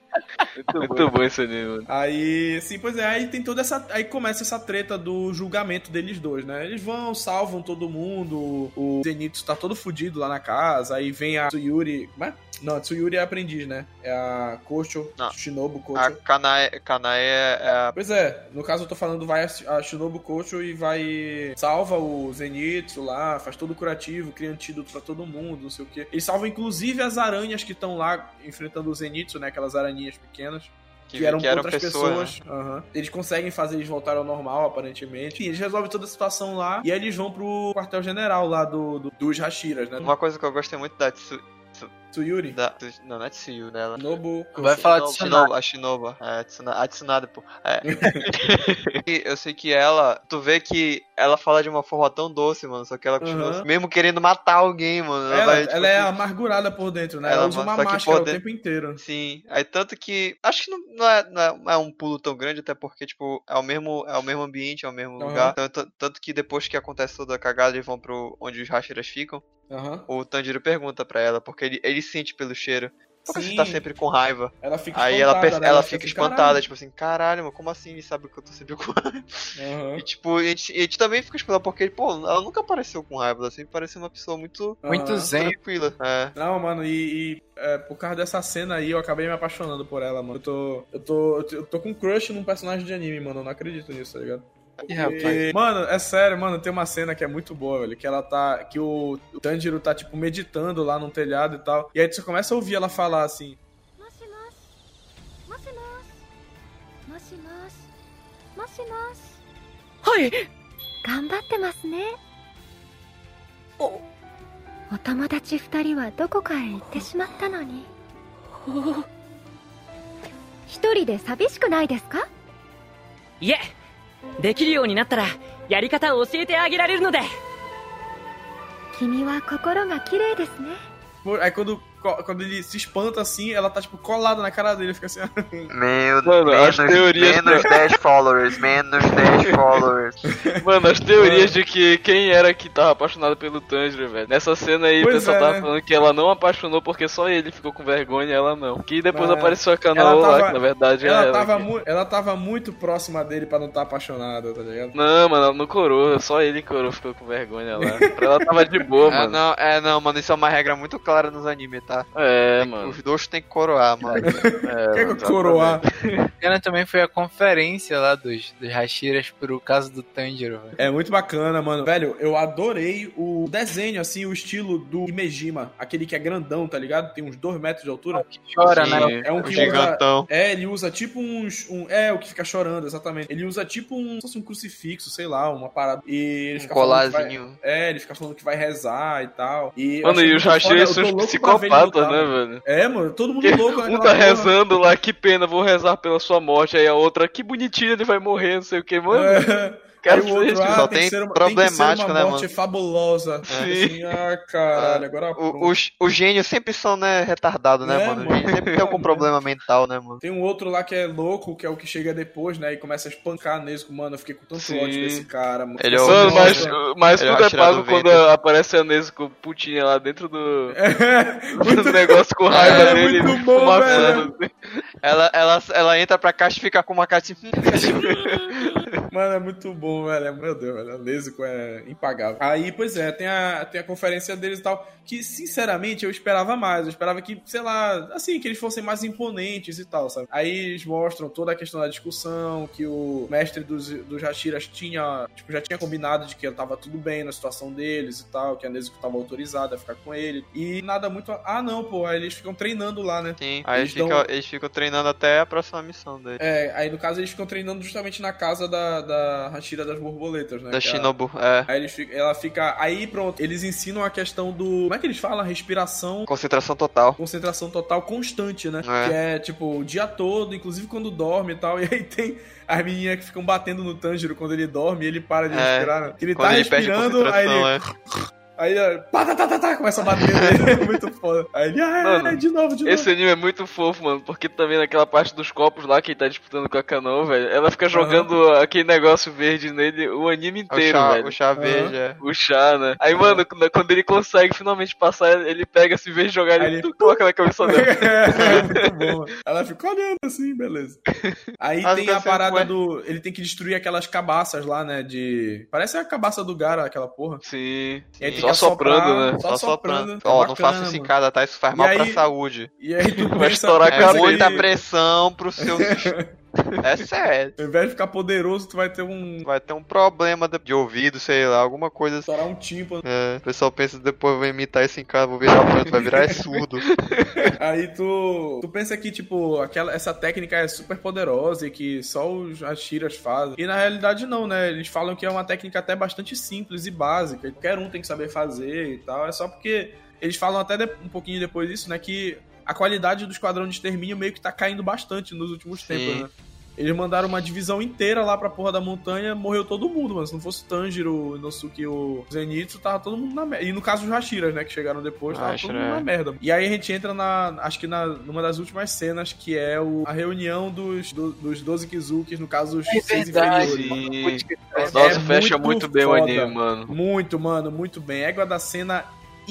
Muito bom esse anime, mano. Aí, sim, pois é, aí tem toda essa. Aí começa essa treta do julgamento deles dois, né? Eles vão, salvam todo mundo. O Zenitsu tá todo fudido lá na casa. Aí vem a Tsuyuri. Como é? Não, a Tsuyuri é a aprendiz, né? É a Kocho, Não. Shinobu Kocho. A Kanae, Kanae é a. Pois é, no caso eu tô falando, vai a Shinobu Kocho e vai. Salva o Zenitsu lá, faz todo o curativo, cria antídoto pra todo mundo, não sei o quê. Ele salva inclusive as aranhas que estão lá enfrentando o Zenitsu, né? Aquelas pequenas. que, eram, que eram outras pessoas, pessoas. Aham. Eles conseguem fazer eles voltarem ao normal, aparentemente. E eles resolvem toda a situação lá. E aí eles vão pro quartel-general lá do, do- dos Hashiras, né? Uma coisa que eu gostei muito da Tsu... Tsuyuri. Da, não, não é Tsuyu dela. Nobu. Vai falar de Shinobu, a Shinobu. É, a Tsunade, pô. É. Eu sei que ela, tu vê que ela fala de uma forma tão doce, mano. Só que ela continua Aham. mesmo querendo matar alguém, mano. Ela, vai, tipo, ela é assim, amargurada por dentro, né? Ela, Ela- usa uma máscara o tempo inteiro. Sim, aí tanto que. Acho que não, não é, não, é, não é um pulo tão grande, até porque, tipo, é o mesmo, é o mesmo ambiente, é o mesmo Aham. lugar. Tanto, tanto que depois que acontece toda a cagada, eles vão pro onde os Hashiras ficam. Aham. O Tanjiro pergunta pra ela, porque ele, ele sente pelo cheiro. Por que Sim. você tá sempre com raiva? Ela fica Aí ela, espantada, perce- né? ela fica assim, espantada, "Caralho". tipo assim, caralho, mano, como assim ele sabe que eu tô sempre com raiva? Aham. E tipo, a gente, a gente também fica espantado, porque, pô, ela nunca apareceu com raiva, ela sempre parecia uma pessoa muito Muito Aham. zen. tranquila. É. Não, mano, e, e, é, por causa dessa cena aí, eu acabei me apaixonando por ela, mano. Eu tô, eu tô, eu tô, eu tô com crush num personagem de anime, mano. Eu não acredito nisso, tá ligado? E... Mano, é sério, mano, tem uma cena que é muito boa, velho, que ela tá, que o Tanjiro tá, tipo, meditando lá num telhado e tal, e aí você começa a ouvir ela falar, assim, Oi! お友達2人はどこかへ行ってしまったのに一人で寂しくないですかいえ、yeah. できるようになったらやり方を教えてあげられるので。君は心が綺麗ですね。Aí quando, quando ele se espanta assim, ela tá, tipo, colada na cara dele. Fica assim. Meu, Mano, as teorias menos 10 followers, menos 10 followers. Mano, as teorias de que quem era que tava apaixonado pelo Tanjiro, velho. Nessa cena aí, Pois o pessoal é, tava né? falando que ela não apaixonou porque só ele ficou com vergonha e ela não. Que depois É. apareceu a Ela Kanao lá, que na verdade é Ela ela. tava, que- ela tava muito próxima dele pra não estar apaixonada, tá ligado? Não, mano, ela não corou, só ele corou, ficou com vergonha lá. Pra ela tava de boa, É, mano. não, é, não, mano, isso é uma regra muito clara nos animes, tá? É, mano. Os dois tem que coroar, mano. É, Quer mano, que eu coroar? Cena também foi a conferência lá dos, dos Hashiras pro caso do Tanjiro, velho. É muito bacana, mano. Velho, eu adorei o desenho, assim, o estilo do Imejima. Aquele que é grandão, tá ligado? Tem uns dois metros de altura. Que chora, Sim. né? É um O que usa... gigantão. É, ele usa tipo uns... Um... É, o que fica chorando, exatamente. Ele usa tipo um... se fosse um crucifixo, sei lá, uma parada. E ele Um fica falando que vai- colazinho. É, ele fica falando que vai rezar e tal. E Mano, e os Hashiras são os psicopatas, lutar, né, velho? É, mano, todo mundo louco um tá rezando lá, que pena, vou rezar pela sua morte. Aí a outra, que bonitinho, ele vai morrer, não sei o que, mano. É. Cara, Aí o outro, ah, só tem, tem que ser uma, tem né, morte mano? fabulosa. Sim. Assim, ah, caralho, agora pronto. O, os, os gênios sempre são, né, retardados, né, É, mano? sempre tem algum problema mental, né, mano? Tem um outro lá que é louco, que é o que chega depois, né? E começa a espancar Nesco. Mano, eu fiquei com tanto Sim. ódio desse cara, mano. Ele é o- Mano, mas, tudo é tirar pago do quando aparece a Nesco putinha lá dentro do, É, do negócio com raiva É, dele. muito bom. Ela, ela, ela entra pra caixa e fica com uma caixa assim. mano, é muito bom, velho. É- Meu Deus, velho. O Nesco é impagável. Aí, pois é, tem a, tem a conferência deles e tal. Que, sinceramente, eu esperava mais. Eu esperava que, sei lá, assim, que eles fossem mais imponentes e tal, sabe? Aí eles mostram toda a questão da discussão, que o mestre dos, dos Hashiras tinha, tipo, já tinha combinado de que tava tudo bem na situação deles e tal, que a Nezuko tava autorizada a ficar com ele. E nada muito. Ah, não, pô. Aí eles ficam treinando lá, né? Sim, aí eles, Eles ficam, dão- eles ficam treinando até a próxima missão dele. É, aí no caso eles ficam treinando justamente na casa da, da Hashira das borboletas, né? da Shinobu, é. Aí eles ela fica. Aí pronto, eles ensinam a questão do. Como é que eles falam? Respiração. Concentração total. Concentração total constante, né? É. Que é tipo o dia todo, inclusive quando dorme e tal. E aí tem as meninas que ficam batendo no Tanjiro quando ele dorme e ele para de É, respirar, né? Ele Quando tá ele respirando, aí ele. é. Aí ele. Pá, tá, tá, tá, tá, começa a bater nele. É muito foda. Aí ele. Ah, Mano, é, de novo, de novo. Esse anime é muito fofo, mano, porque também naquela parte dos copos lá que ele tá disputando com a Cano, velho, ela fica jogando aquele negócio verde nele o anime O inteiro, chá, velho. o chá verde, é. O chá, né? Aí, mano, quando quando ele consegue finalmente passar, ele pega esse verde e joga Aí ele ele- tu coloca na cabeça dela. É, muito bom. Ela fica olhando assim, beleza. Aí Mas tem a ser parada ué. do. Ele tem que destruir aquelas cabaças lá, né? De. Parece a cabaça do Gara, aquela porra. Sim. E aí tem Só soprando, né? Só, soprando. Ó, É não faça isso em casa, tá? Isso faz E mal aí- pra saúde. E aí tu Vai estourar a tu É muita pressão pro seu É sério. Ao invés de ficar poderoso, tu vai ter um. Vai ter um problema de ouvido, sei lá, alguma coisa assim. Estourar um tímpano. É, o pessoal pensa depois eu vou imitar isso em casa, vou virar pronto, vai virar é surdo. Aí tu, tu pensa que, tipo, aquela, essa técnica é super poderosa e que só os Hashiras fazem. E na realidade não, né? Eles falam que é uma técnica até bastante simples e básica. e Qualquer um tem que saber fazer e tal. É só porque eles falam até de- um pouquinho depois disso, né? Que a qualidade do Esquadrão de Extermínio meio que tá caindo bastante nos últimos Sim. tempos, né? Eles mandaram uma divisão inteira lá pra porra da montanha, morreu todo mundo, mano. Se não fosse o Tanjiro, o Inosuke e o Zenitsu, tava todo mundo na merda. E no caso os Hashiras, né, que chegaram depois, tava Hashira, todo mundo é. na merda. E aí a gente entra na, acho que na, numa das últimas cenas, que é o, a reunião dos, do- dos 12 Kizukis, no caso os É seis verdade. inferiores. Sim. É Nossa, fecha muito muito bem o foda. anime, mano. Muito, mano, muito bem. Égua da cena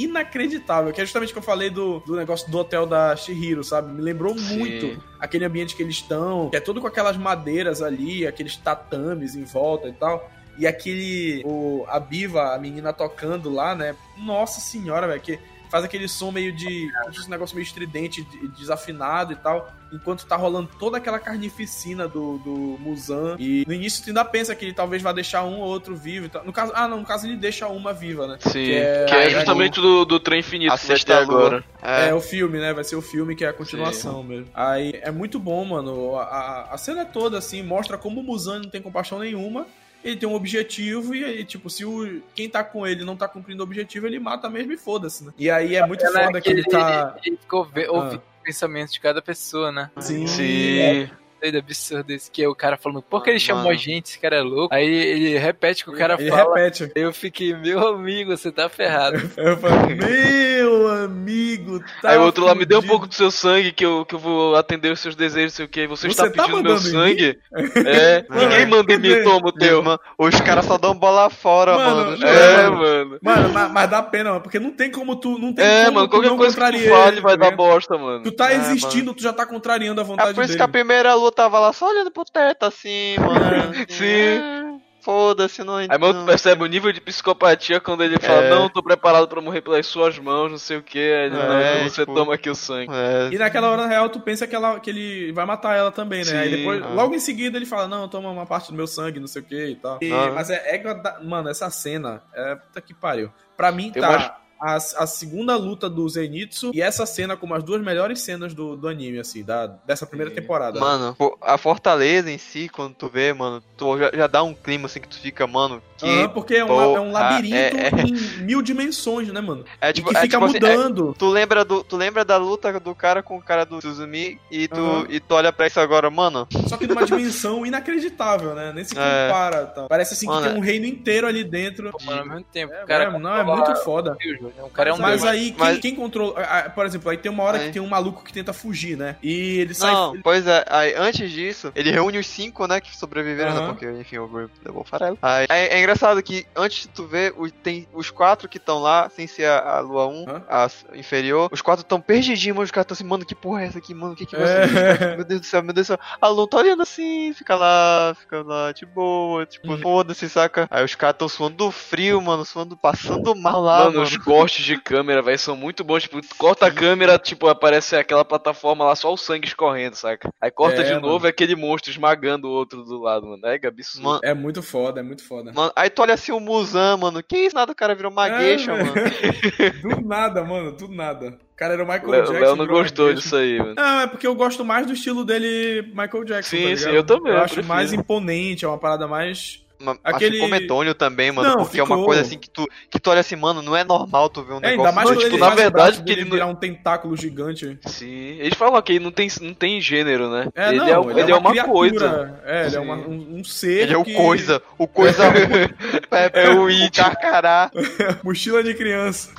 inacreditável, que é justamente o que eu falei do, do negócio do hotel da Shihiro, sabe? Me lembrou Sim. muito aquele ambiente que eles estão, que é todo com aquelas madeiras ali, aqueles tatames em volta e tal. E aquele. O, a Biva, a menina tocando lá, né? Nossa senhora, velho, que faz aquele som meio de. como se fosse um negócio meio estridente, de- desafinado e tal. Enquanto tá rolando toda aquela carnificina do, do Muzan. E no início tu ainda pensa que ele talvez vá deixar um ou outro vivo e tal. No caso, ah, não, no caso ele deixa uma viva, né? Sim. Que é- Que é justamente do, do trem infinito que vai ter agora. É, É, o filme, né? Vai ser o filme que é a continuação mesmo. Aí é muito bom, mano. A, a, a cena toda, assim, mostra como o Muzan não tem compaixão nenhuma. Ele tem um objetivo e aí, tipo, se o, quem tá com ele não tá cumprindo o objetivo, ele mata mesmo e foda-se, né? E aí é muito Ela é foda que ele aquele- tá. Ele ficou Ah. ouvindo os pensamentos de cada pessoa, né? Sim. Sim. Doido, absurdo esse que é o cara falando, por que ele chamou Mano. a gente? Esse cara é louco. Aí ele repete o que o cara ele fala. repete. Eu fiquei, meu amigo, você tá ferrado. Eu falo, meu amigo, tá. Aí o outro lá me deu um fudido." pouco do seu sangue, que eu, que eu vou atender os seus desejos, sei o que. Você, Você está tá pedindo meu sangue? É, ninguém manda em mim, toma o teu. mano, os caras só dão bola fora, Mano, mano. É, mano. mano. Mano, mas, mas dá pena, mano, porque não tem como tu. Não tem É, como mano, tu qualquer não coisa que tu fale ele, vai tá dar bosta, mano. Tu tá É, existindo, tu já tá contrariando a vontade É por isso dele. que a primeira luta tava lá só olhando pro teto assim, mano. Sim. É, Foda-se, não Aí, mano, tu não- percebe o nível de psicopatia quando ele fala, É. não, tô preparado pra morrer pelas suas mãos, não sei o que. Aí ele, É, não, então você tipo- toma aqui o sangue. É, E naquela hora, na real, tu pensa que, ela, que ele vai matar ela também, né? Aí Sim, depois, ah. logo em seguida, ele fala, não, toma uma parte do meu sangue, não sei o que e tal. E- Ah. Mas é, é Mano, essa cena, é puta que pariu. Pra mim, Tem tá umas- a, a segunda luta do Zenitsu e essa cena como as duas melhores cenas do, do anime, assim, da, dessa primeira temporada. Mano, a fortaleza em si, quando tu vê, mano, tu já, já dá um clima assim que tu fica, mano, que Aham, porque é um, porra, é um labirinto é- é- em mil dimensões, né, mano? é E tipo, que é fica tipo assim, é- mudando. tu lembra do, tu lembra da luta do cara com o cara do Suzumi e tu Aham. e tu olha pra isso agora, mano. Só que numa dimensão inacreditável, né? Nem se É. compara. Tá? Parece assim Mano, que tem um reino inteiro ali dentro. Mano, ao mesmo tempo. É, o cara é, não, é muito foda. O cara é um mas deus. aí, quem, Mas- quem controla. ah, ah, Por exemplo, aí tem uma hora Aí. que tem um maluco que tenta fugir, né? E ele sai. Não, pois é, aí antes disso, ele reúne os cinco, né, que sobreviveram, né, Aham. porque, enfim, o grupo levou farelo. Aí, é, é engraçado que antes de tu ver, tem os quatro que estão lá, sem ser a, a Lua 1, Hã? a inferior, os quatro estão perdidinhos, mas os caras estão assim, mano, que porra é essa aqui, mano, o que que vai É. Meu Deus do céu, meu Deus do céu. A Lua tá olhando assim, fica lá, fica lá, de boa, tipo, Uhum. foda-se, saca? Aí os caras tão suando do frio, mano, suando, passando mal lá, mano, mano. os cortes de câmera, velho, são muito bons. Tipo, tu corta a câmera, tipo, aparece aquela plataforma lá, só o sangue escorrendo, saca? Aí corta É, de mano. novo é aquele monstro esmagando o outro do lado, mano. É absurdo. Mano, É muito foda, é muito foda. Mano, aí tu olha assim o Muzan, mano. Que isso, nada, o cara virou uma É, mano. Do nada, mano, do nada. O cara era o Michael O Léo Jackson. Léo não gostou uma disso aí, mano. Não, é porque eu gosto mais do estilo dele, Michael Jackson. Sim, tá sim, eu também, Eu eu acho prefiro. mais imponente, é uma parada mais. Aquele- Acho que também, mano. Não, porque é uma ficou. coisa assim que tu, que tu olha assim, mano, não é normal tu ver um É, negócio ainda mais quando tipo, ele na verdade, que ele não- virar um tentáculo gigante. Sim. Eles falam que não tem, não tem gênero, né? É, ele, não, é, um- ele é uma, criatura. coisa. É, ele é uma- um, um ser. Ele é o que- coisa. O coisa é, É o o It. carcará. Mochila de criança.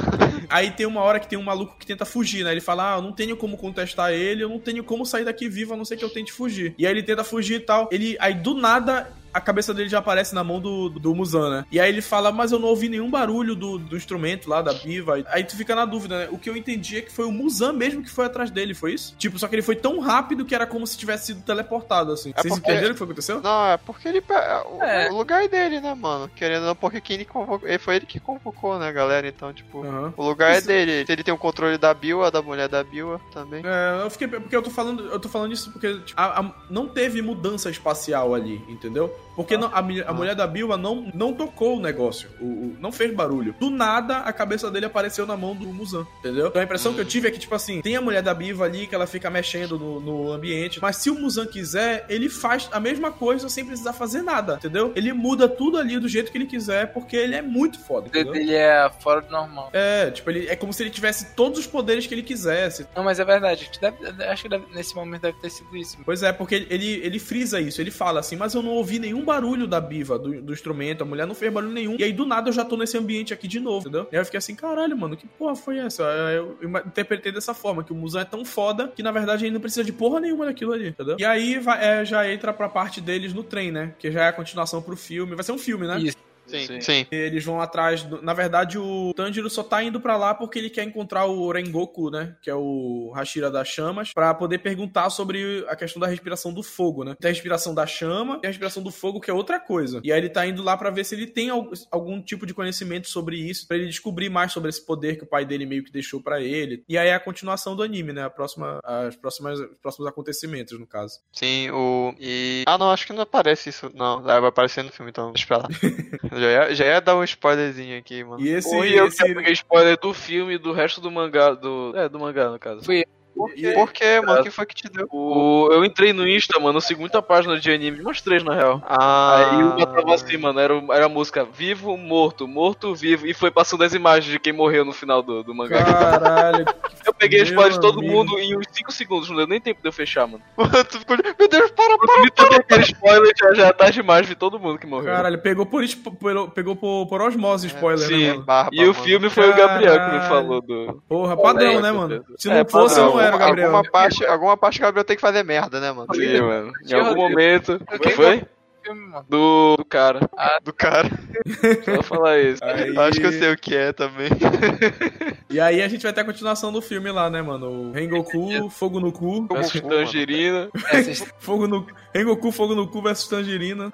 Aí tem uma hora que tem um maluco que tenta fugir, né? Ele fala: Ah, eu não tenho como contestar ele, eu não tenho como sair daqui vivo, a não ser que eu tente fugir. E aí ele tenta fugir e tal. Ele, aí do nada, a cabeça dele já aparece na mão do, do Muzan, né? E aí ele fala, mas eu não ouvi nenhum barulho do, do instrumento lá, da biva. Aí tu fica na dúvida, né? O que eu entendi é que foi o Muzan mesmo que foi atrás dele, foi isso? Tipo, só que ele foi tão rápido que era como se tivesse sido teleportado, assim. É Vocês porque- entenderam o que foi aconteceu? Não, é porque ele. é, O, É. o lugar é dele, né, mano? Querendo ou não, porque quem ele convocou. ele- Foi ele que convocou, né, galera? Então, tipo. Aham. O lugar é Isso- dele. Ele tem o controle da Biwa, da mulher da Biwa também. É, eu fiquei. Porque eu tô falando. Eu tô falando isso porque tipo, a- a- não teve mudança espacial ali, entendeu? Porque não- a, a mulher da Bilba não, não tocou o negócio. O, o- não fez barulho. Do nada, a cabeça dele apareceu na mão do Muzan, entendeu? Então a impressão que eu tive é que, tipo assim, tem a mulher da Biva ali que ela fica mexendo no, no ambiente. Mas se o Muzan quiser, ele faz a mesma coisa sem precisar fazer nada, entendeu? Ele muda tudo ali do jeito que ele quiser, porque ele é muito foda, entendeu? dele é fora do normal. É, tipo, ele, é como se ele tivesse todos os poderes que ele quisesse. Não, mas é verdade. acho que deve- acho que deve- nesse momento deve ter sido isso. Pois é, porque ele, ele frisa isso, ele fala assim, mas eu não ouvi nenhum barulho da biva, do, do instrumento, a mulher não fez barulho nenhum. E aí do nada eu já tô nesse ambiente aqui de novo, entendeu? E aí eu fiquei assim, caralho, mano, que porra foi essa? Eu ima- interpretei dessa forma, que o Musan é tão foda que na verdade ele não precisa de porra nenhuma daquilo ali, entendeu? E aí vai- é, já entra pra parte deles no trem, né? Que já é a continuação pro filme. Vai ser um filme, né? Isso. Sim, sim. Eles vão atrás. do- Na verdade, o Tanjiro só tá indo pra lá porque ele quer encontrar o Rengoku, né? Que é o Hashira das chamas, pra poder perguntar sobre a questão da respiração do fogo, né? Tem a respiração da chama e a respiração do fogo, que é outra coisa. E aí ele tá indo lá pra ver se ele tem al- algum tipo de conhecimento sobre isso, pra ele descobrir mais sobre esse poder que o pai dele meio que deixou pra ele. E aí é a continuação do anime, né? A próxima, as próximas, os próximos acontecimentos, no caso. Sim, o. E. Ah, não, acho que não aparece isso. Não, vai aparecer no filme, então deixa pra lá. já, ia, já ia dar um spoilerzinho aqui, mano. E esse. E eu esse- peguei spoiler do filme e do resto do mangá. Do... É, do mangá, no caso. Foi e- Por quê, mano? Quem foi que te deu? O... Eu entrei no Insta, mano, eu segui muita página de anime, umas três na real. Ah. Aí uma tava assim, mano, era, era a música Vivo, Morto, Morto, Vivo, e foi passando as imagens de quem morreu no final do, do mangá. Caralho. Eu peguei as spoiler de todo amigo. mundo em uns 5 segundos, não deu nem tempo de eu fechar, mano. tu ficou. Meu Deus, para, para! Eu todo aquele spoiler, já, já tá demais, vi todo mundo que morreu. Caralho, pegou por, pegou por, por osmose spoiler, Sim. né, mano? Barba, E o mano. filme foi o Gabriel que me Caralho. falou do. Porra, padrão, É, né, mano? Se não É, fosse, não era o Gabriel. Alguma parte, alguma parte o Gabriel tem que fazer merda, né, mano? Sim, mano. Em algum momento. Eu O que queria- foi? Do, do cara. Do cara. Só falar isso. Aí- Acho que eu sei o que é também. E aí a gente vai ter a continuação do filme lá, né, mano? O Rengoku, Fogo no Cu. Versus? Tangerina. Fogo no... Rengoku, Fogo no Cu versus Tangerina.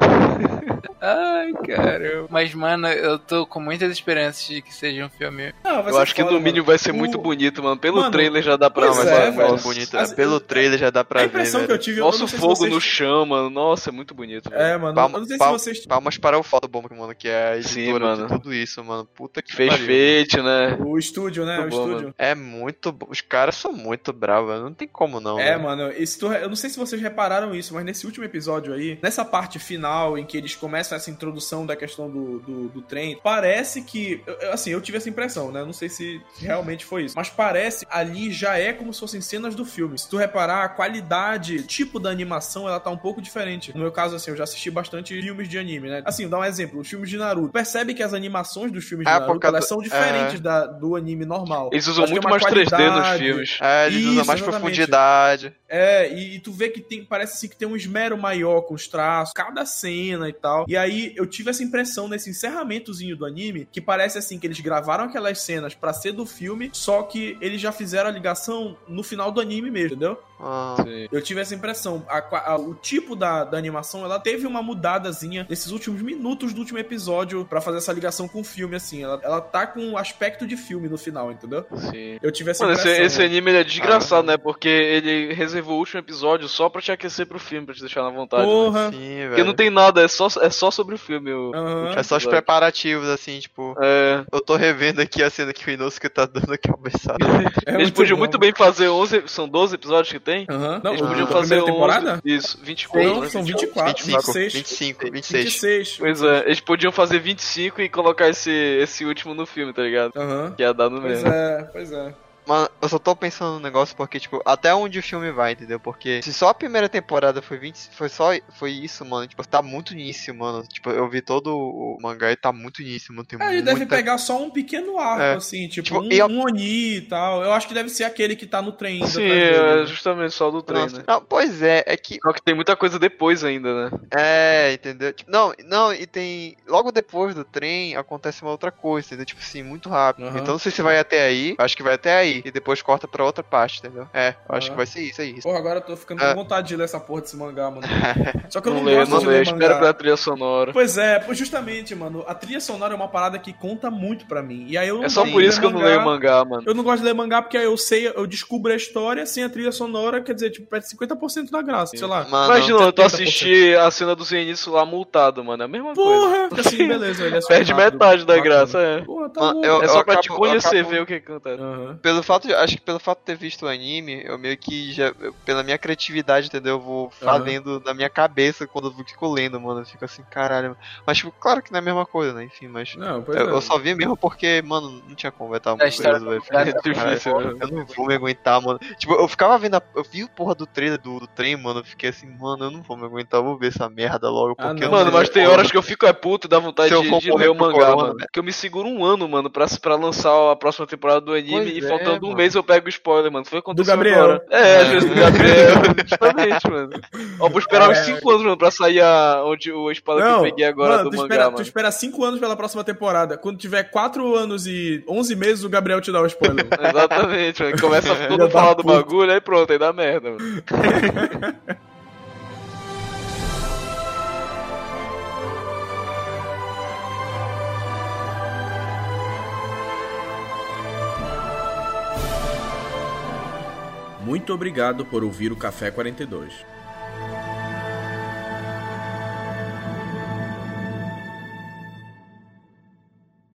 Ai, caramba. Mas, mano, eu tô com muitas esperanças de que seja um filme. Não, Eu acho que foda, no mínimo mano. vai ser O- muito bonito, mano. Pelo Mano, trailer já dá pra ver. é, é, bonito. As- Pelo trailer já dá pra A ver, impressão que eu tive... eu Nosso se fogo vocês... no chão, mano. Nossa, é muito bonito. velho. É, mano. Palma- eu não sei se pal- vocês... Palmas para o Photobomb, mano, que é a Sim, editora mano. de tudo isso, mano. Puta que Fez pariu. feito, né? O estúdio, né? Muito o bom, estúdio. É muito. Os caras são muito bravos, não tem como não. É, velho. mano, esse tu- eu não sei se vocês repararam isso, mas nesse último episódio aí, nessa parte final em que eles começam essa introdução da questão do, do, do trem, parece que. eu- Assim, eu tive essa impressão, né? Não sei se realmente foi isso. Mas parece ali já é como se fossem cenas do filme. Se tu reparar, a qualidade, tipo da animação, ela tá um pouco diferente. No meu caso, assim, eu já assisti bastante filmes de anime, né? Assim, dá um exemplo: os filmes de Naruto. Percebe que as animações dos filmes de Ah, por Naruto elas do- são diferentes da, do anime normal. Eles usam Acho é muito uma mais 3D nos filmes. É, eles usam Isso, mais exatamente. profundidade. É, e, e tu vê que tem, parece assim que tem um esmero maior com os traços, cada cena e tal. E aí eu tive essa impressão nesse encerramentozinho do anime, que parece assim que eles gravaram aquelas cenas pra ser do filme, só que eles já fizeram a ligação no final do anime mesmo, entendeu? Ah. Eu tive essa impressão. A a- o tipo da, da animação, ela teve uma mudadazinha nesses últimos minutos do último episódio pra fazer essa ligação com o filme, assim. Ela, ela tá com um aspecto de filme no final, entendeu? Sim. Eu tive essa Mano, esse, impressão. esse anime ele é desgraçado, né? Porque ele reservou o último episódio só pra te aquecer pro filme, pra te deixar na vontade. né? Porra! sim, Porque não tem nada, é só, é só sobre o filme. O... Aham. É só os preparativos, assim, tipo. É, Eu tô revendo aqui a cena que o Inosuke tá dando a cabeçada. É eles podiam bom. muito bem fazer 11. São 12 episódios que tem? Aham. Não, Eles podiam fazer primeira 11. temporada? Isso, 24. Não, né? são 24, 25, 26. 25, 26. 26. Pois é, eles podiam fazer 25 e colocar esse, esse último no filme, tá ligado? Aham. Que ia dar no Pois mesmo. é, pois é. Mano, eu só tô pensando no negócio porque, tipo, até onde o filme vai, entendeu? Porque se só a primeira temporada foi 20, foi só foi isso, mano, tipo, tá muito início, mano. Tipo, eu vi todo o mangá e tá muito início, mano. Tem É, ele muita... deve pegar só um pequeno arco, É. assim, tipo, Tipo, um, e a- um Oni e tal. Eu acho que deve ser aquele que tá no trem. Sim, dele, é né? justamente só do trem, Nossa, né? não, pois é, é que Só que tem muita coisa depois ainda, né? É, entendeu? Tipo, não, não, e tem. Logo depois do trem acontece uma outra coisa, entendeu? Tipo assim, muito rápido. Aham. Então não sei se vai até aí, acho que vai até aí. E depois corta pra outra parte, entendeu? É, eu acho que vai ser isso, é isso. Porra, agora eu tô ficando É. com vontade de ler essa porra desse mangá, mano. Só que eu não, Não lê, gosto não de lê. ler Espera mangá. pela trilha sonora. Pois é, pois justamente, mano, a trilha sonora é uma parada que conta muito pra mim. E aí eu não É só por isso que eu não leio mangá, mano. Eu não gosto de ler mangá porque aí eu sei, eu descubro a história sem a trilha sonora, quer dizer, tipo, perde 50% da graça, sei lá. Mano, Imagina, tu 70%. assistir a cena do Zenitsu lá multado, mano. É a mesma coisa. Porra! Assim, beleza, ele é só Perde metade da graça, é. Porra, tá Mano, bom. eu- É só pra te acabo- eu conhecer, acabo- ver o que acontece. Aham. Pelo fato de, acho que pelo fato de ter visto o anime, eu meio que já, eu- pela minha criatividade, entendeu? Eu vou fazendo na minha cabeça quando eu fico lendo, mano. Eu fico assim, caralho. Mas, tipo, claro que não é a mesma coisa, né? Enfim, mas. Não, Eu, é. eu só vi mesmo porque, mano, não tinha como, vai estar muito preso, velho. É difícil, Caralho, né? Eu não vou me aguentar, mano. Tipo, eu ficava vendo a, Eu vi o porra do trailer do, do trem, mano. Eu fiquei assim, mano, eu não vou me aguentar, eu vou ver essa merda logo. Ah, Porque Mano, mas tem horas que eu fico é puto e dá vontade de, de morrer ler o mangá, corona, mano. né? Que eu me seguro um ano, mano, pra, pra lançar a próxima temporada do anime Pois e é, faltando um mano. mês eu pego o spoiler, mano. Foi aconteceu Gabriel. agora. É, às vezes do Gabriel. Justamente, mano. Ó, vou esperar uns É. 5 anos, mano, pra sair a, onde, o spoiler que eu peguei agora mano, do tu mangá, espera, mano. Tu espera 5 anos pela próxima temporada. Quando tiver 4 anos e 11 meses, o Gabriel te dá o spoiler. Exatamente, mano. Começa a todo da falar do bagulho, aí pronto, aí dá merda, mano. Muito obrigado por ouvir o Café 42.